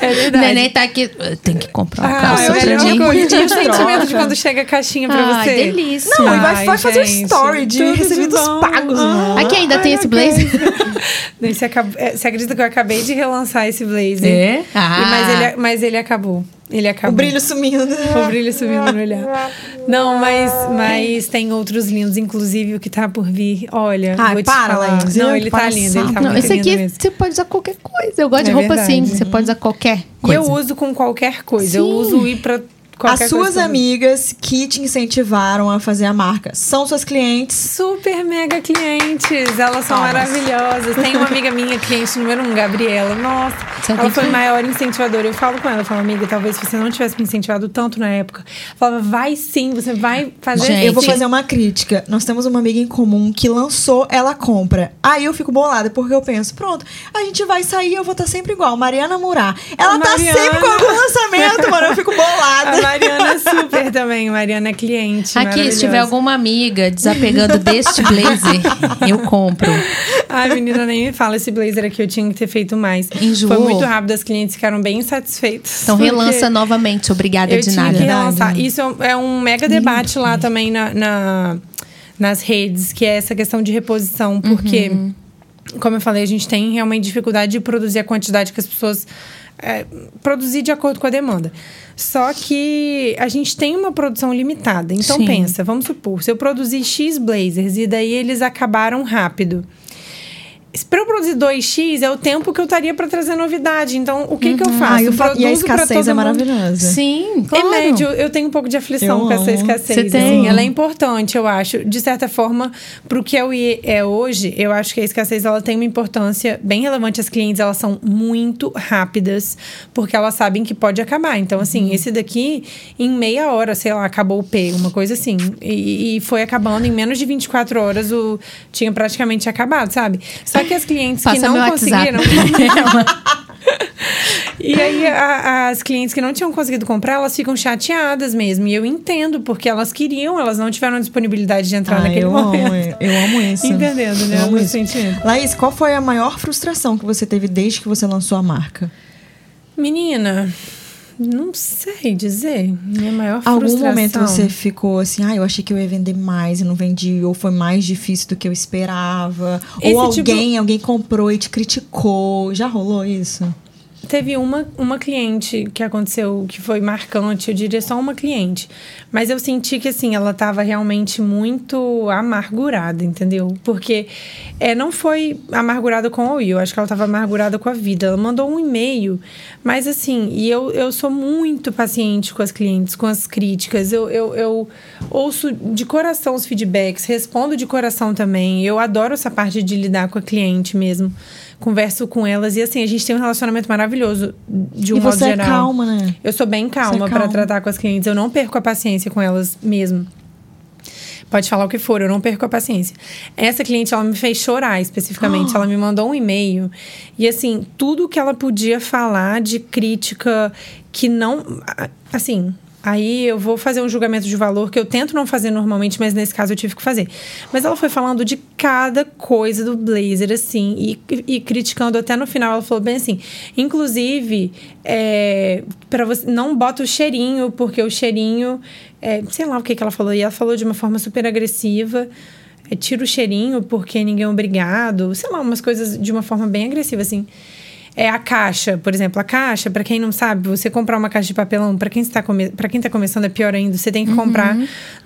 É verdade.
Neném tá aqui. Tem que comprar uma
Ah,
calça
é a
pra
melhor
mim.
coisa. E o sentimento de quando chega a caixinha pra
Ai,
você.
delícia.
Não, e vai,
Ai,
vai fazer um
gente,
story de
de
recebidos
bom.
pagos.
Ah.
mano.
Aqui ainda tem esse blazer?
Você, acab- é, você acredita que eu acabei de relançar esse blazer?
É?
E-
Ah.
mas, ele, mas ele acabou. Ele acabou.
O brilho sumindo.
O brilho subindo no olhar. Não, mas, mas tem outros lindos, inclusive o que tá por vir. Olha,
Ai,
vou te
para,
falar.
Laís,
Não,
eu
ele tá lindo, ele tá
Não,
muito
esse
lindo
aqui
mesmo.
você pode usar qualquer coisa. Eu gosto de
É
roupa
verdade.
assim. Você pode usar qualquer
E
coisa.
eu uso com qualquer coisa. Eu
Sim.
uso ir pra qualquer
As suas
coisa.
amigas que te incentivaram a fazer a marca são suas clientes.
Super mega clientes, elas são
Palmas.
maravilhosas. Tem uma amiga minha, cliente número um, Gabriela. Nossa,
Você
ela foi
que-
a maior incentivadora. Eu falo com ela, eu falo, amiga, talvez se você não tivesse me incentivado tanto na época. Eu falava, vai sim, você vai fazer
Gente,
Eu vou fazer uma crítica. Nós temos uma amiga em comum que lançou, ela compra. Aí eu fico bolada, porque eu penso, pronto, a gente vai sair, eu vou estar sempre igual. Mariana Murá. Ela
A
tá
Mariana.
sempre com algum lançamento, mano. Eu fico bolada.
Mariana é super também. Mariana é cliente.
Aqui, se tiver alguma amiga desapegando deste blazer, eu compro.
Ai, menina, nem me fala. Esse blazer aqui eu tinha que ter feito mais.
Enjoou.
Foi muito rápido, as clientes ficaram bem insatisfeitas.
Então relança novamente, obrigada
Eu
de
tinha
nada.
que relançar. Isso é um- é um mega debate lá também na, na- nas redes, que é essa questão de reposição. Porque,
Uhum.
como eu falei, a gente tem realmente dificuldade de produzir a quantidade que as pessoas... é, produzir de acordo com a demanda. Só que a gente tem uma produção limitada. Então
Sim.
pensa, vamos supor, se eu produzir X blazers e daí eles acabaram rápido. Para eu produzir 2x é o tempo que eu estaria para trazer novidade. Então, o que, que eu faço?
Ah, e, o fa- e a escassez é maravilhosa.
Sim, claro.
Em médio, eu tenho um pouco de aflição
Eu
com essa escassez.
Você tem?
assim. Ela é importante, eu acho. De certa forma, pro que é o é hoje, eu acho que a escassez ela tem uma importância bem relevante. As clientes, elas são muito rápidas, porque elas sabem que pode acabar. Então, assim,
Uhum.
esse daqui, em meia hora, sei lá, acabou o P, uma coisa assim. E, e foi acabando, em menos de 24 horas, o tinha praticamente acabado, sabe? Só que as clientes
Passa
que não conseguiram... E aí, a- as clientes que não tinham conseguido comprar, elas ficam chateadas mesmo. E eu entendo, porque elas queriam, elas não tiveram disponibilidade de entrar
Ah,
naquele
eu
momento.
amo, eu amo isso.
Entendendo, né?
Eu amo isso.
sentimento.
Laís, qual foi a maior frustração que você teve desde que você lançou a marca?
Menina, não sei dizer. Minha maior
Algum
frustração.
momento você ficou assim, ah, eu achei que eu ia vender mais e não vendi, ou foi mais difícil do que eu esperava,
Esse
ou
tipo-
alguém, alguém comprou e te criticou. Já rolou isso?
Teve uma, uma cliente que aconteceu que foi marcante, eu diria só uma cliente. Mas eu senti que, assim, ela estava realmente muito amargurada, entendeu? Porque é, não foi amargurada com o Will, acho que ela estava amargurada com a vida. Ela mandou um e-mail, mas assim, e eu, eu sou muito paciente com as clientes, com as críticas. Eu, eu, eu ouço de coração os feedbacks, respondo de coração também. Eu adoro essa parte de lidar com a cliente mesmo. Converso com elas e assim, a gente tem um relacionamento maravilhoso de um
e
modo
você
geral.
é calma, né?
Eu sou bem calma
Você é
para
calma.
tratar com as clientes. Eu não perco a paciência com elas mesmo. Pode falar o que for, eu não perco a paciência. Essa cliente, ela me fez chorar especificamente. Ela me mandou um e-mail. E, assim, tudo que ela podia falar de crítica que não. Assim. Aí eu vou fazer um julgamento de valor que eu tento não fazer normalmente, mas nesse caso eu tive que fazer. Mas ela foi falando de cada coisa do blazer, assim, e, e criticando até no final. Ela falou bem assim: inclusive, é, para você não bota o cheirinho, porque o cheirinho, é, sei lá o que, que ela falou. E ela falou de uma forma super agressiva. É, tira o cheirinho porque ninguém é obrigado. Sei lá, umas coisas de uma forma bem agressiva, assim. É a caixa, por exemplo, a caixa, para quem não sabe, você comprar uma caixa de papelão, para quem está come para quem tá começando é pior ainda, você tem que comprar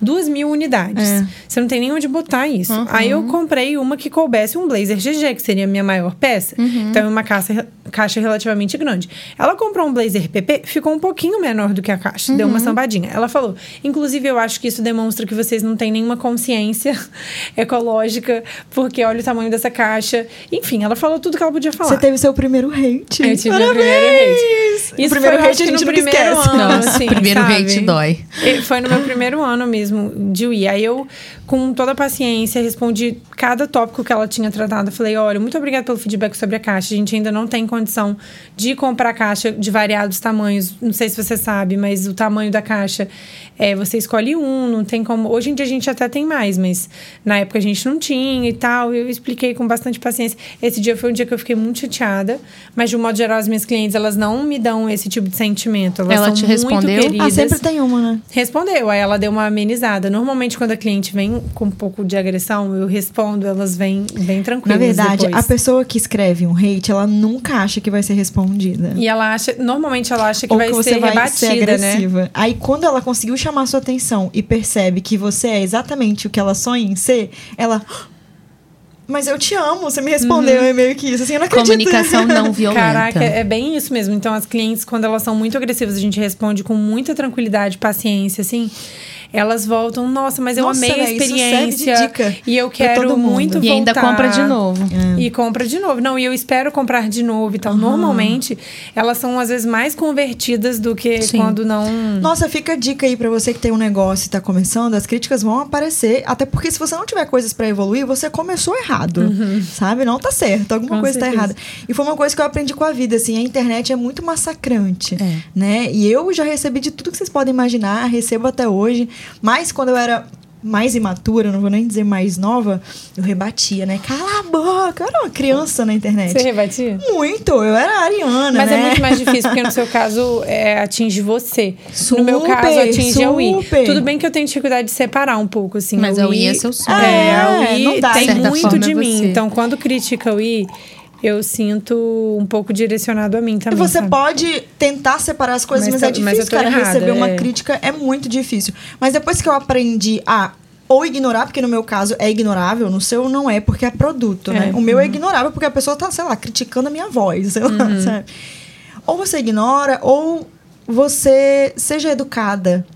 duas mil unidades.
É.
Você não tem nem onde botar isso. Aí eu comprei uma que coubesse um blazer GG, que seria a minha maior peça. Então é uma caixa, caixa relativamente grande. Ela comprou um blazer PP, ficou um pouquinho menor do que a caixa, deu uma sambadinha. Ela falou, inclusive eu acho que isso demonstra que vocês não têm nenhuma consciência ecológica, porque olha o tamanho dessa caixa. Enfim, ela falou tudo que ela podia falar.
Você teve seu primeiro hate.
Eu tive meu
Parabéns!
primeiro hate.
o primeiro
foi,
hate a gente
no primeiro
esquece.
ano,
Nossa,
assim,
primeiro
sabe?
hate dói.
Foi no meu primeiro ano mesmo de UI. Aí eu, com toda a paciência, respondi cada tópico que ela tinha tratado. Eu falei, olha, muito obrigada pelo feedback sobre a caixa. A gente ainda não tem condição de comprar caixa de variados tamanhos. Não sei se você sabe, mas o tamanho da caixa, é, você escolhe um, não tem como... Hoje em dia a gente até tem mais, mas na época a gente não tinha e tal. Eu expliquei com bastante paciência. Esse dia foi um dia que eu fiquei muito chateada. Mas, de um modo geral, as minhas clientes, elas não me dão esse tipo de sentimento. Elas
Ela
são
te
muito
respondeu?
Queridas.
Ah, sempre tem uma, né?
Respondeu, aí ela deu uma amenizada. Normalmente, quando a cliente vem com um pouco de agressão, eu respondo, elas vêm bem
Na
tranquilas.
verdade,
depois.
a pessoa que escreve um hate, ela nunca acha que vai ser respondida.
E ela acha, normalmente ela acha que
Ou
vai
que você
ser
vai
rebatida,
ser
né?
agressiva. Aí, quando ela conseguiu chamar sua atenção e percebe que você é exatamente o que ela sonha em ser, ela. mas eu te amo, você me respondeu, é meio que isso, assim, eu não acredito.
Comunicação não violenta.
Caraca, é bem isso mesmo. Então, as clientes, quando elas são muito agressivas, a gente responde com muita tranquilidade, paciência, assim. Elas voltam, nossa, mas eu
Nossa,
amei a
serve de
experiência.
dica
e eu quero muito
E ainda
voltar.
compra de novo.
E compra de novo. Não, e eu espero comprar de novo e tal. Normalmente, elas são às vezes mais convertidas do que
Sim.
quando não.
Nossa, fica a dica aí pra você que tem um negócio e tá começando, as críticas vão aparecer, até porque se você não tiver coisas pra evoluir, você começou errado, sabe? Não tá certo, alguma
Com
coisa tá
certeza.
errada. E foi uma coisa que eu aprendi com a vida, assim, a internet é muito massacrante,
É.
né? E eu já recebi de tudo que vocês podem imaginar, recebo até hoje, mas quando eu era mais imatura, não vou nem dizer mais nova, eu rebatia, né? Cala a boca, eu era uma criança na internet.
Você rebatia?
Muito, eu era ariana,
Mas
né?
é muito mais difícil, porque no seu caso é, atinge você. no meu
Super,
caso, atinge a Wii.
super.
Tudo bem que eu tenho dificuldade de separar um pouco, assim.
Mas a Wii é seu sonho.
É, a
É,
Wii
não dá,
tem muito
forma,
de
é
mim.
você.
Então, quando critica a Wii, eu sinto um pouco direcionado a mim também.
você
sabe?
pode tentar separar as coisas, mas,
Mas
é
tá-
difícil,
mas
cara.
errada,
receber uma
é.
crítica é muito difícil. Mas depois que eu aprendi a ou ignorar, porque no meu caso é ignorável, no seu não é, porque é produto, né?
É,
O meu é ignorável porque a pessoa tá, sei lá, criticando a minha voz, sei lá,
Uhum.
sabe? Ou você ignora, ou você seja educada.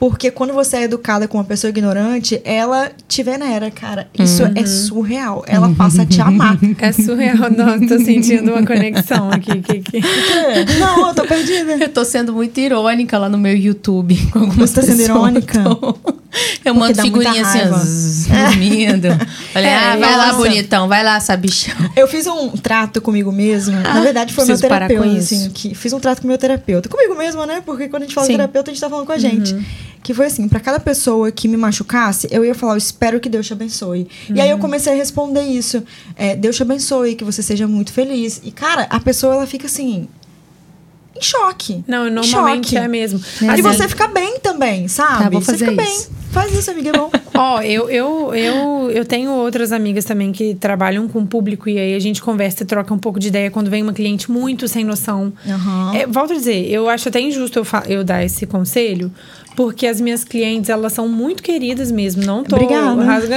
Porque quando você é educada com uma pessoa ignorante, ela te venera, cara. Isso
Uhum.
é surreal. Ela passa a te amar.
É surreal, não, tô sentindo uma conexão aqui. Que, que...
É. Não, eu tô perdida.
Eu tô sendo muito irônica lá no meu YouTube com algumas
Você tá sendo irônica?
Tô. Eu
Porque
mando figurinha assim, zzz, dormindo. Falei,
É,
ah, vai lá,
nossa.
bonitão, vai lá, sabichão.
Eu fiz um trato comigo mesma. Na verdade, foi meu terapeuta,
com isso.
assim, que fiz um trato com meu terapeuta. Comigo mesma, né? Porque quando a gente fala
Sim.
terapeuta, a gente tá falando com a gente. Que foi assim, pra cada pessoa que me machucasse, eu ia falar, eu espero que Deus te abençoe. E aí eu comecei a responder isso. É, Deus te abençoe, que você seja muito feliz. E, cara, a pessoa, ela fica assim. Em choque.
Não,
Em
normalmente
choque.
é mesmo. Assim,
você fica bem também, sabe?
Tá, vou
você
fazer
fica
isso.
bem. Faz isso, amiga, é bom.
Ó, eu, eu, eu, eu tenho outras amigas também que trabalham com o público e aí a gente conversa e troca um pouco de ideia quando vem uma cliente muito sem noção.
Aham.
É, volto a dizer, eu acho até injusto eu, eu dar esse conselho, porque as minhas clientes, elas são muito queridas mesmo. Não tô
Obrigada.
rasga...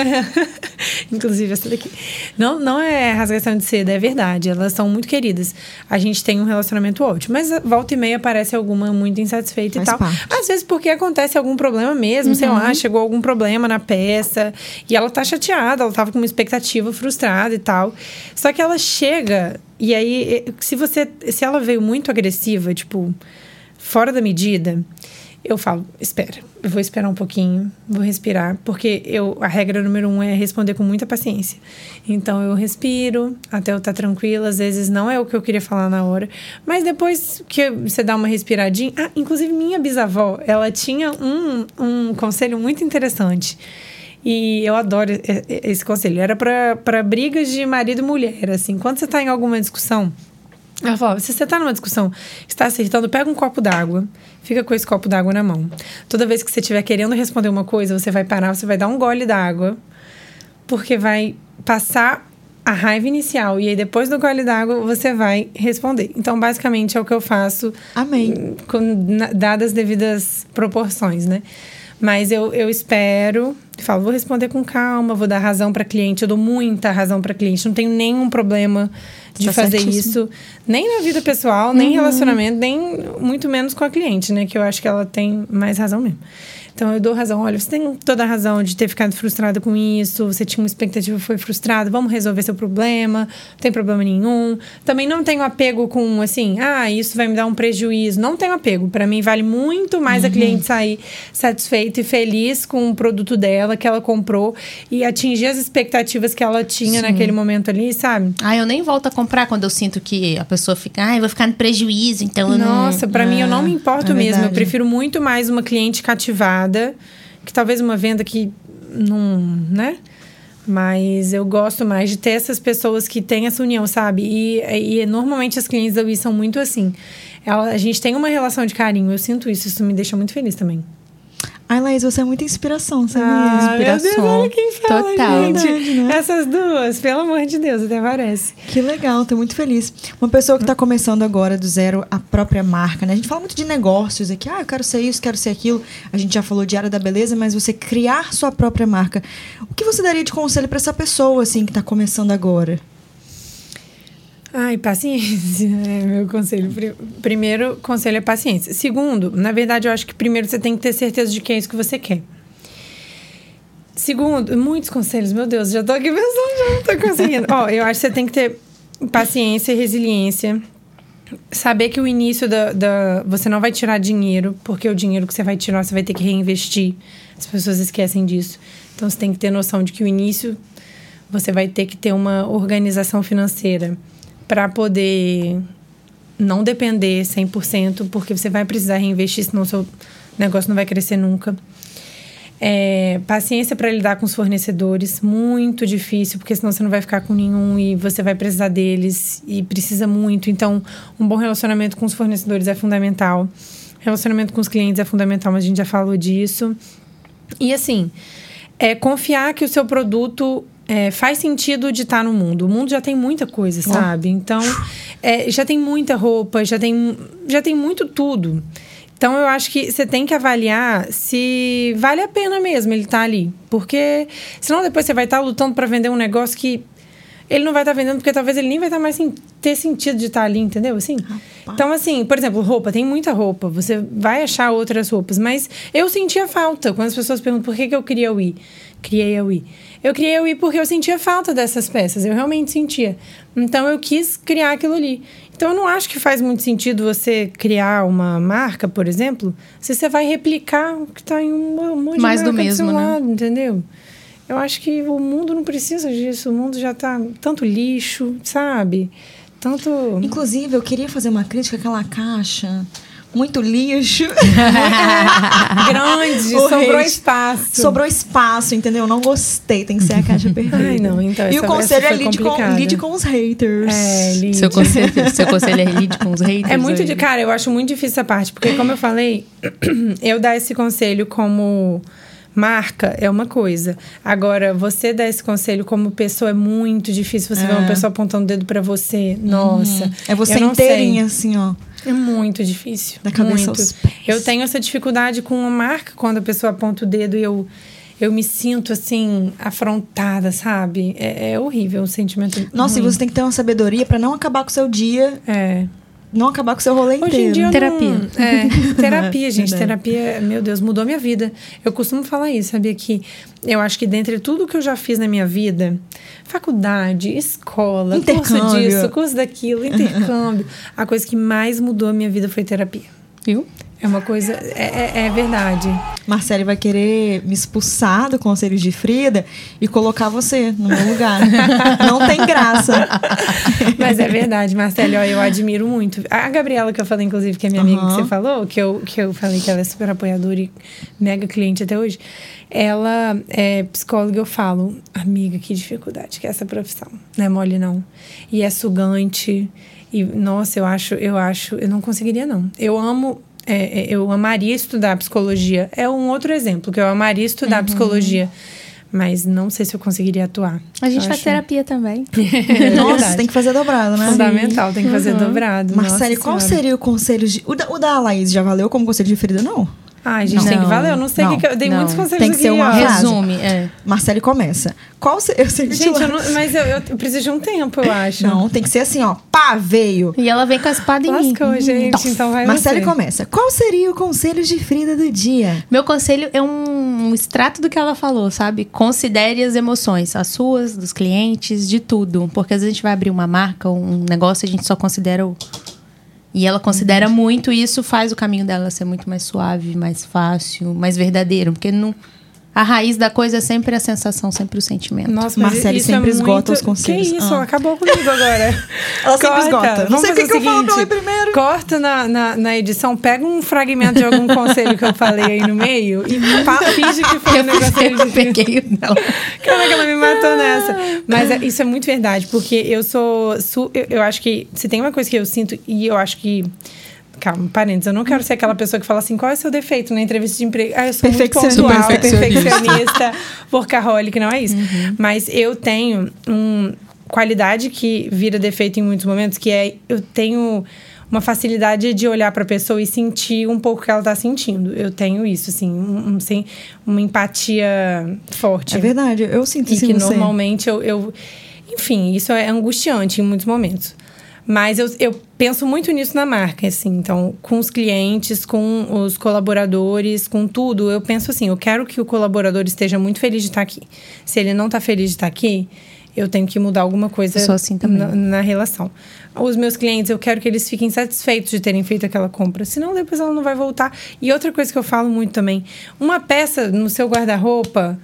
Inclusive essa daqui. Não, não é rasgação de seda, é verdade. Elas são muito queridas. A gente tem um relacionamento ótimo. Mas volta e meia aparece alguma muito insatisfeita
Faz
e tal.
parte.
Às vezes porque acontece algum problema mesmo, sei lá, chegou algum problema na peça e ela tá chateada, ela tava com uma expectativa frustrada e tal. Só que ela chega e aí, eh, se você, se ela veio muito agressiva, tipo, fora da medida, eu falo, espera, eu vou esperar um pouquinho, vou respirar, porque eu, a regra número um é responder com muita paciência. Então eu respiro até eu estar tranquila, às vezes não é o que eu queria falar na hora, mas depois que você dá uma respiradinha. Ah, inclusive minha bisavó, ela tinha um, um conselho muito interessante. E eu adoro esse conselho. Era para brigas de marido e mulher, assim. Quando você está em alguma discussão, ela falava, se você tá numa discussão, está acertando, pega um copo d'água, fica com esse copo d'água na mão. Toda vez que você estiver querendo responder uma coisa, você vai parar, você vai dar um gole d'água, porque vai passar a raiva inicial e aí depois do gole d'água você vai responder. Então, basicamente é o que eu faço
Amém.
com, na- dadas as devidas proporções, né? Mas eu, eu espero, falo, vou responder com calma, vou dar razão para cliente, eu dou muita razão para cliente, não tenho nenhum problema de
Tá
fazer
certíssimo.
isso, nem na vida pessoal, nem em relacionamento, nem muito menos com a cliente, né? Que eu acho que ela tem mais razão mesmo. Então eu dou razão, olha, você tem toda a razão de ter ficado frustrada com isso, você tinha uma expectativa foi frustrada, vamos resolver seu problema, não tem problema nenhum. Também não tenho apego com assim, ah, isso vai me dar um prejuízo. Não tenho apego. Para mim vale muito mais a cliente sair satisfeita e feliz com o produto dela que ela comprou e atingir as expectativas que ela tinha naquele momento ali, sabe?
Ah, eu nem volto a comprar quando eu sinto que a pessoa fica, ah, eu vou ficar no prejuízo, então eu não.
Nossa, pra mim eu não me importo
é
mesmo. Eu prefiro muito mais uma cliente cativada, que talvez uma venda que não, né? Mas eu gosto mais de ter essas pessoas que têm essa união, sabe? E, e normalmente as clientes da Wii são muito assim. Ela, a gente tem uma relação de carinho, eu sinto isso, isso me deixa muito feliz também.
Ai, Laís, você é muita inspiração, sabia?
Ah, meu Deus,
Inspiração.
olha quem fala,
Total.
gente.
Verdade, né?
Essas duas, pelo amor de Deus, até parece.
Que legal, tô muito feliz. Uma pessoa que tá começando agora do zero a própria marca, né? A gente fala muito de negócios aqui, ah, eu quero ser isso, quero ser aquilo. A gente já falou de área da beleza, mas você criar sua própria marca. O que você daria de conselho pra essa pessoa, assim, que tá começando agora?
Ai, paciência é meu conselho. Pri- Primeiro, conselho é paciência. Segundo, na verdade, eu acho que primeiro você tem que ter certeza de que é isso que você quer. Segundo, muitos conselhos, meu Deus, já tô aqui pensando, já não tô conseguindo. Ó, eu acho que você tem que ter paciência e resiliência. Saber que o início da, da. Você não vai tirar dinheiro, porque o dinheiro que você vai tirar, você vai ter que reinvestir. As pessoas esquecem disso. Então você tem que ter noção de que o início você vai ter que ter uma organização financeira para poder não depender 100%, porque você vai precisar reinvestir, senão seu negócio não vai crescer nunca. É, paciência para lidar com os fornecedores, muito difícil, porque senão você não vai ficar com nenhum e você vai precisar deles e precisa muito. Então, um bom relacionamento com os fornecedores é fundamental. Relacionamento com os clientes é fundamental, mas a gente já falou disso. E assim, é confiar que o seu produto é, faz sentido de estar no mundo. O mundo já tem muita coisa, sabe? Então, é, já tem muita roupa, já tem, já tem muito tudo. Então, eu acho que você tem que avaliar se vale a pena mesmo ele estar ali. Porque senão depois você vai estar lutando para vender um negócio que ele não vai estar vendendo porque talvez ele nem vai estar mais sem ter sentido de estar ali, entendeu? Assim. Então, assim, por exemplo, roupa, tem muita roupa, você vai achar outras roupas, mas eu sentia falta quando as pessoas perguntam por que, que eu queria o I. Criei a Wii. Eu criei a Wii porque eu sentia falta dessas peças, eu realmente sentia. Então eu quis criar aquilo ali. Então eu não acho que faz muito sentido você criar uma marca, por exemplo, se você vai replicar o que está em um monte
Mais
de
do
marca
mesmo,
seu
né?
lado, entendeu? Eu acho que o mundo não precisa disso. O mundo já tá tanto lixo, sabe? Tanto.
Inclusive, eu queria fazer uma crítica àquela caixa. Muito lixo.
Grande,
O
sobrou
hate.
espaço.
Sobrou espaço, entendeu? Não gostei, tem que ser a caixa perfeita.
Ai, não, então
E o conselho é lide com, lide com os haters.
É, Lídia.
Seu conselho, seu conselho é lide com os haters.
É muito
hoje.
de. Cara, eu acho muito difícil essa parte, porque, como eu falei, eu dar esse conselho como marca é uma coisa. Agora, você dar esse conselho como pessoa é muito difícil. Você vê uma pessoa apontando o dedo pra você. Nossa.
É você
sei.
inteirinha, assim, ó.
É muito difícil.
Da cabeça
muito.
aos pés.
Eu tenho essa dificuldade com uma marca quando a pessoa aponta o dedo e eu. Eu me sinto assim, afrontada, sabe? É, é horrível o sentimento.
Nossa,
ruim.
e você tem que ter uma sabedoria pra não acabar com o seu dia,
É.
não acabar com o seu rolê
Hoje
inteiro.
em dia
Terapia.
Não, é, terapia, gente. Terapia, meu Deus, mudou minha vida. Eu costumo falar isso, sabia? Que eu acho que dentre tudo que eu já fiz na minha vida, faculdade, escola, curso
Intercâmbio.
disso, curso daquilo, intercâmbio, a coisa que mais mudou a minha vida foi terapia.
Viu?
É uma coisa. É, é, é verdade.
Marcele vai querer me expulsar do Conselho de Frida e colocar você no meu lugar. não tem graça.
Mas é verdade, Marcelo, ó, eu admiro muito. A Gabriela, que eu falei, inclusive, que é minha amiga que você falou, que eu, que eu falei que ela é super apoiadora e mega cliente até hoje. Ela é psicóloga, eu falo, amiga, que dificuldade que é essa profissão. Não é mole, não. E é sugante. E, nossa, eu acho, eu acho, eu não conseguiria, não. Eu amo. É, é, eu amaria estudar psicologia. É um outro exemplo, que eu amaria estudar
Uhum.
psicologia. Mas não sei se eu conseguiria atuar.
A gente faz
acho-
terapia também.
É
Nossa, tem que fazer dobrado, né?
Fundamental, tem que fazer dobrado.
Marcele, qual
senhora.
seria o conselho de. O da, o da Laís já valeu como conselho de Frida, não?
Ai, gente, tem que
Não.
valer. Eu não sei o
Não,
que, que eu dei
não.
muitos conselhos
Tem que ser uma
ó.
frase.
Resume, é.
Marcele começa. Qual se... Eu sei que
Gente,
te-
eu não, mas eu, eu preciso de um tempo, eu acho.
Não, tem que ser assim, ó. Pá, veio.
E ela vem com a espada em mim.
Lascou, gente. Então vai
Marcele
você.
começa. Qual seria o conselho de Frida do dia?
Meu conselho é um, um extrato do que ela falou, sabe? Considere as emoções, as suas, dos clientes, de tudo. Porque às vezes a gente vai abrir uma marca, um negócio, e a gente só considera o. E ela considera muito e isso faz o caminho dela ser muito mais suave, mais fácil, mais verdadeiro. Porque não, a raiz da coisa é sempre a sensação, sempre o sentimento.
Nossa, mas
Marcele
isso
sempre
é
esgota
muito...
os conselhos.
Que isso?
Ah.
Acabou comigo agora.
Ela sempre
Corta.
esgota. Não
Vamos
sei
o
que eu falo pra ela primeiro.
Corta na, na, na edição, pega um fragmento de algum conselho que eu falei aí no meio e finge que foi um negócio
fiz- eu peguei o dela.
Caraca, ela me matou nessa. Mas é- isso é muito verdade, porque eu sou. su- eu, eu acho que se tem uma coisa que eu sinto, e eu acho que calma, parênteses, eu não quero ser aquela pessoa que fala assim, qual é o seu defeito na entrevista de emprego? Ah, eu sou muito pontual,
Perfeccionista.
workaholic, não é isso. Mas eu tenho um qualidade que vira defeito em muitos momentos, que é eu tenho uma facilidade de olhar para a pessoa e sentir um pouco o que ela está sentindo. Eu tenho isso, assim, um, um, uma empatia forte.
É verdade, eu sinto
E
isso
que
em você.
normalmente eu, eu. Enfim, isso é angustiante em muitos momentos. Mas eu, eu penso muito nisso na marca, assim. Então, com os clientes, com os colaboradores, com tudo, eu penso assim: eu quero que o colaborador esteja muito feliz de estar aqui. Se ele não está feliz de estar aqui, eu tenho que mudar alguma coisa
assim.
Na, na relação. Os meus clientes, eu quero que eles fiquem satisfeitos de terem feito aquela compra. Senão, depois ela não vai voltar. E outra coisa que eu falo muito também: uma peça no seu guarda-roupa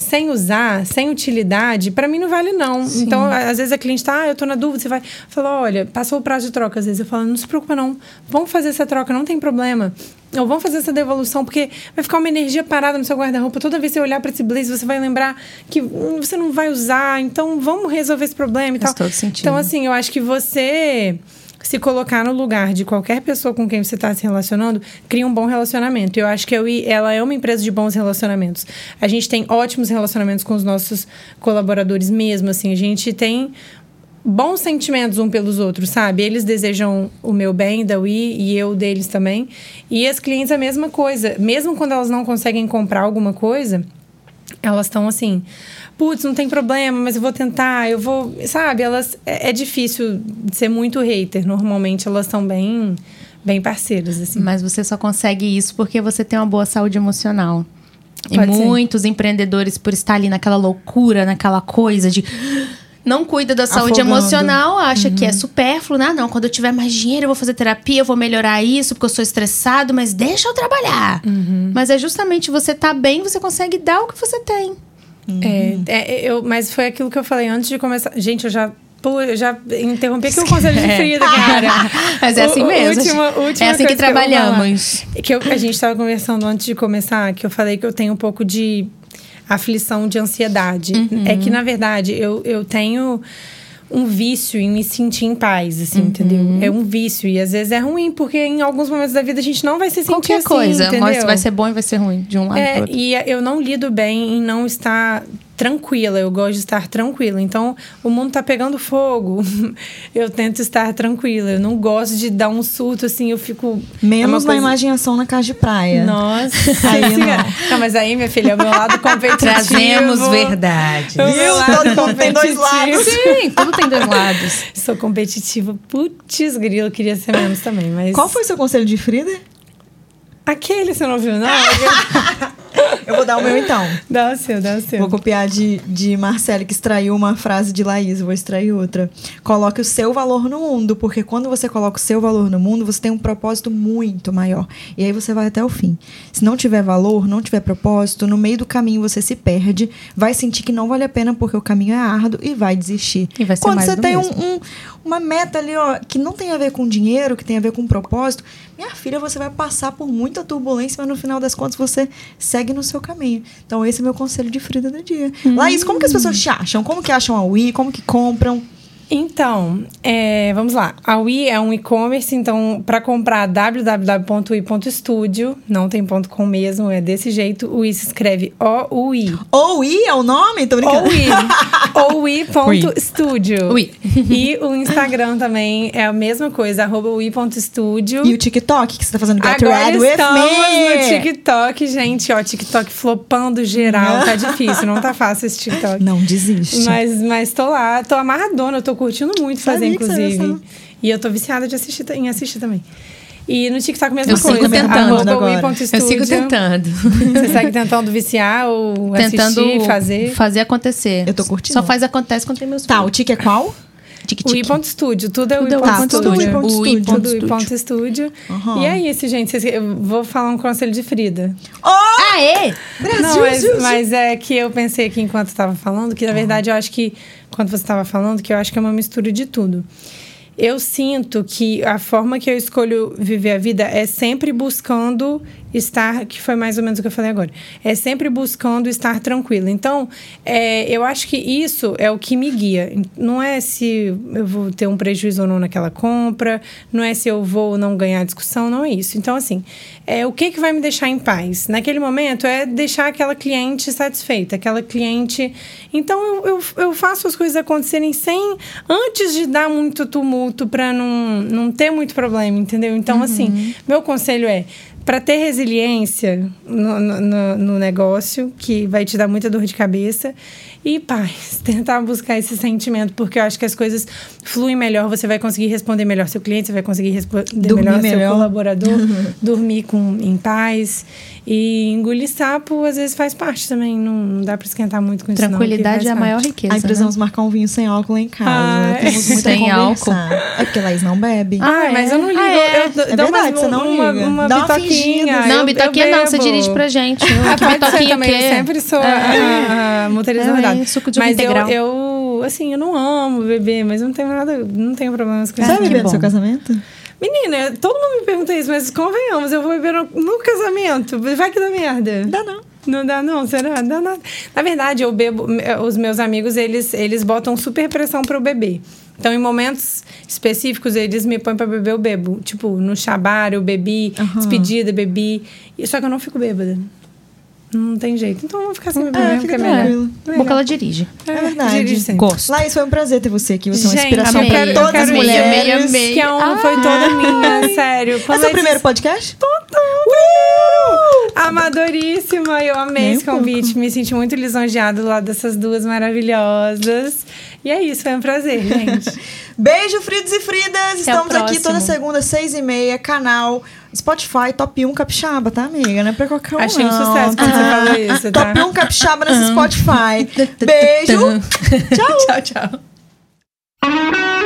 sem usar, sem utilidade, para mim não vale não. Então, a- às vezes a cliente tá, ah, eu tô na dúvida, você vai, fala, olha, passou o prazo de troca, às vezes eu falo, não se preocupa não, vamos fazer essa troca, não tem problema. Ou vamos fazer essa devolução, porque vai ficar uma energia parada no seu guarda-roupa. Toda vez que você olhar para esse blazer, você vai lembrar que hum, você não vai usar. Então, vamos resolver esse problema e
Faz
tal.
todo sentido.
Então, assim, eu acho que você se colocar no lugar de qualquer pessoa com quem você está se relacionando, cria um bom relacionamento. Eu acho que eu, ela é uma empresa de bons relacionamentos. A gente tem ótimos relacionamentos com os nossos colaboradores mesmo, assim. A gente tem bons sentimentos um pelos outros, sabe? Eles desejam o meu bem da Wii e eu deles também. E as clientes a mesma coisa. Mesmo quando elas não conseguem comprar alguma coisa, elas estão assim, putz, não tem problema, mas eu vou tentar, eu vou. Sabe, elas. É, é difícil ser muito hater. Normalmente elas são bem, bem parceiras, assim.
Mas você só consegue isso porque você tem uma boa saúde emocional. E
Pode ser.
muitos empreendedores, por estar ali naquela loucura, naquela coisa de. Não cuida da saúde
Afogando.
emocional, acha que é supérfluo, né? Não, quando eu tiver mais dinheiro, eu vou fazer terapia, eu vou melhorar isso, porque eu sou estressado, mas deixa eu trabalhar. Mas é justamente você tá bem, você consegue dar o que você tem.
É, é, eu, mas foi aquilo que eu falei antes de começar. Gente, eu já. Pô, eu já interrompi aqui o conselho de Frida, cara.
Mas é assim
O-
mesmo.
última- última
é assim que
eu
trabalhamos.
falar. que eu- a gente estava conversando antes de começar, que eu falei que eu tenho um pouco de aflição de ansiedade.
Uhum.
É que, na verdade, eu, eu tenho um vício em me sentir em paz,
Uhum.
assim, entendeu? É um vício. E às vezes é ruim, porque em alguns momentos da vida a gente não vai se sentir
Qualquer
assim,
coisa.
entendeu?
Mas vai ser bom e vai ser ruim, de um lado
É,
outro.
e eu não lido bem em não estar tranquila. Eu gosto de estar tranquila. Então, o mundo tá pegando fogo. eu tento estar tranquila. Eu não gosto de dar um surto assim, eu fico. é
Menos na
coisa-
imaginação na casa de praia.
Nossa.
Aí não.
não, mas aí, minha filha, é o meu lado competitivo.
Trazemos verdade.
O meu
Viu?
lado
Todo mundo tem dois lados.
Sim, tudo tem dois lados.
Sou competitiva. Putz, grilo, eu queria ser menos também, mas...
Qual foi o seu conselho de Frida?
Aquele, você não viu, não?
Eu vou dar o meu então.
dá o seu, dá o seu.
Vou copiar de, de Marcele, que extraiu uma frase de Laís, vou extrair outra. Coloque o seu valor no mundo, porque quando você coloca o seu valor no mundo, você tem um propósito muito maior. E aí você vai até o fim. Se não tiver valor, não tiver propósito, no meio do caminho você se perde, vai sentir que não vale a pena porque o caminho é árduo e vai desistir.
E vai ser
quando
mais
você tem um, um- uma meta ali, ó, que não tem a ver com dinheiro, que tem a ver com propósito, minha filha, você vai passar por muita turbulência, mas no final das contas você segue no seu caminho. Então, esse é meu conselho de Frida do dia. Laís, como que as pessoas te acham? Como que acham a Wii? Como que compram?
Então, é, vamos lá. A Wii é um e-commerce, então, para comprar www.wi.studio, não tem ponto com mesmo, é desse jeito. O i se escreve O-U-I.
Ou Wii é o nome? Tô brincando.
Ou i.studio.
Ui.
E o Instagram também é a mesma coisa, arroba ui.studio.
E o TikTok que você tá fazendo Get
Agora
Ready With
estamos
Me.
no TikTok, gente. Ó, TikTok flopando geral. Tá difícil, não tá fácil esse TikTok.
Não desiste.
Mas, mas tô lá, tô amarradona, eu tô curtindo muito fazer, inclusive. E eu tô viciada de assistir, em assistir também. E no TikTok mesma
Eu sigo
coisa.
tentando
agora.
Eu sigo tentando.
Você segue tentando viciar ou
tentando
assistir, fazer?
fazer acontecer.
Eu tô curtindo.
Só faz acontece quando tem meus
Tá, o
filhos.
Tique é qual?
Tique,
O
tique.
i.studio, tudo é o
Tudo é o
Tá,
i.studio.
tudo o
i.studio.
i.studio.
O i.studio.
Tudo i.studio.
Aham.
E é isso, gente. Eu vou falar um conselho de Frida.
Aê!
Brasil,
Não, mas,
Brasil.
mas é que eu pensei aqui enquanto estava falando, que na verdade eu acho que, quando você estava falando, que eu acho que é uma mistura de tudo. Eu sinto que a forma que eu escolho viver a vida é sempre buscando estar, que foi mais ou menos o que eu falei agora, é sempre buscando estar tranquila. Então, é, eu acho que isso é o que me guia. Não é se eu vou ter um prejuízo ou não naquela compra, não é se eu vou ou não ganhar discussão, não é isso. Então, assim, é, o que, que vai me deixar em paz? Naquele momento é deixar aquela cliente satisfeita, aquela cliente. Então, eu, eu, eu faço as coisas acontecerem sem. antes de dar muito tumulto para não, não ter muito problema, entendeu? Então, uhum. assim, meu conselho é para ter resiliência no, no, no, negócio, que vai te dar muita dor de cabeça, e paz, tentar buscar esse sentimento, porque eu acho que as coisas fluem melhor, você vai conseguir responder melhor seu cliente, você vai conseguir responder dormir melhor, melhor seu colaborador, dormir com, em paz. E engolir sapo, às vezes, faz parte também. Não, não dá pra esquentar muito com
isso, Tranquilidade é a maior riqueza.
Aí precisamos né? marcar um vinho sem álcool em casa. Ah, Temos muito
sem álcool.
É porque Laís não bebe.
Ah, é? mas eu não ligo. Ah, é. Eu,
é verdade, você não
uma,
liga.
Uma, uma bitoquinha.
Não, bitoquinha não, você dirige pra gente.
Ah, que bitoquinha também. Eu sempre sou a, a motorista rodada. Suco de mas integral. eu, eu, assim, eu não amo beber, mas não tenho nada, não tenho problemas com
isso. Você vai beber no seu casamento?
Menina, todo mundo me pergunta isso, mas convenhamos, eu vou beber no, no casamento. Vai que dá merda.
Dá não.
Não dá não, será? Dá nada. Na verdade, eu bebo, os meus amigos, eles, eles botam super pressão para eu beber. Então, em momentos específicos, eles me põem para beber, eu bebo. Tipo, no chabar, eu bebi, uhum. despedida, bebi. Só que eu não fico bêbada. Não tem jeito. Então vamos ficar sem beber é, mesmo, que é melhor.
Bom que ela dirige.
É, é verdade.
Dirige
Gosto. Laís, foi um prazer ter você aqui. Você é uma inspiração para todas as mulheres.
Amei, amei. Que a honra foi toda minha, sério.
Quando Esse é o primeiro podcast?
Total. Uh! Amadoríssima. Eu amei Nem esse convite. Me senti muito lisonjeada do lado dessas duas maravilhosas. E é isso, foi um prazer, gente.
Beijo, Fridos e Fridas. Estamos aqui toda segunda, seis e meia, canal Spotify, top 1 capixaba, tá, amiga? Não é pra qualquer um.
Achei
um
sucesso quando ah, você falou isso,
tá? Top 1 capixaba nesse Spotify. Beijo. tchau.
tchau, tchau.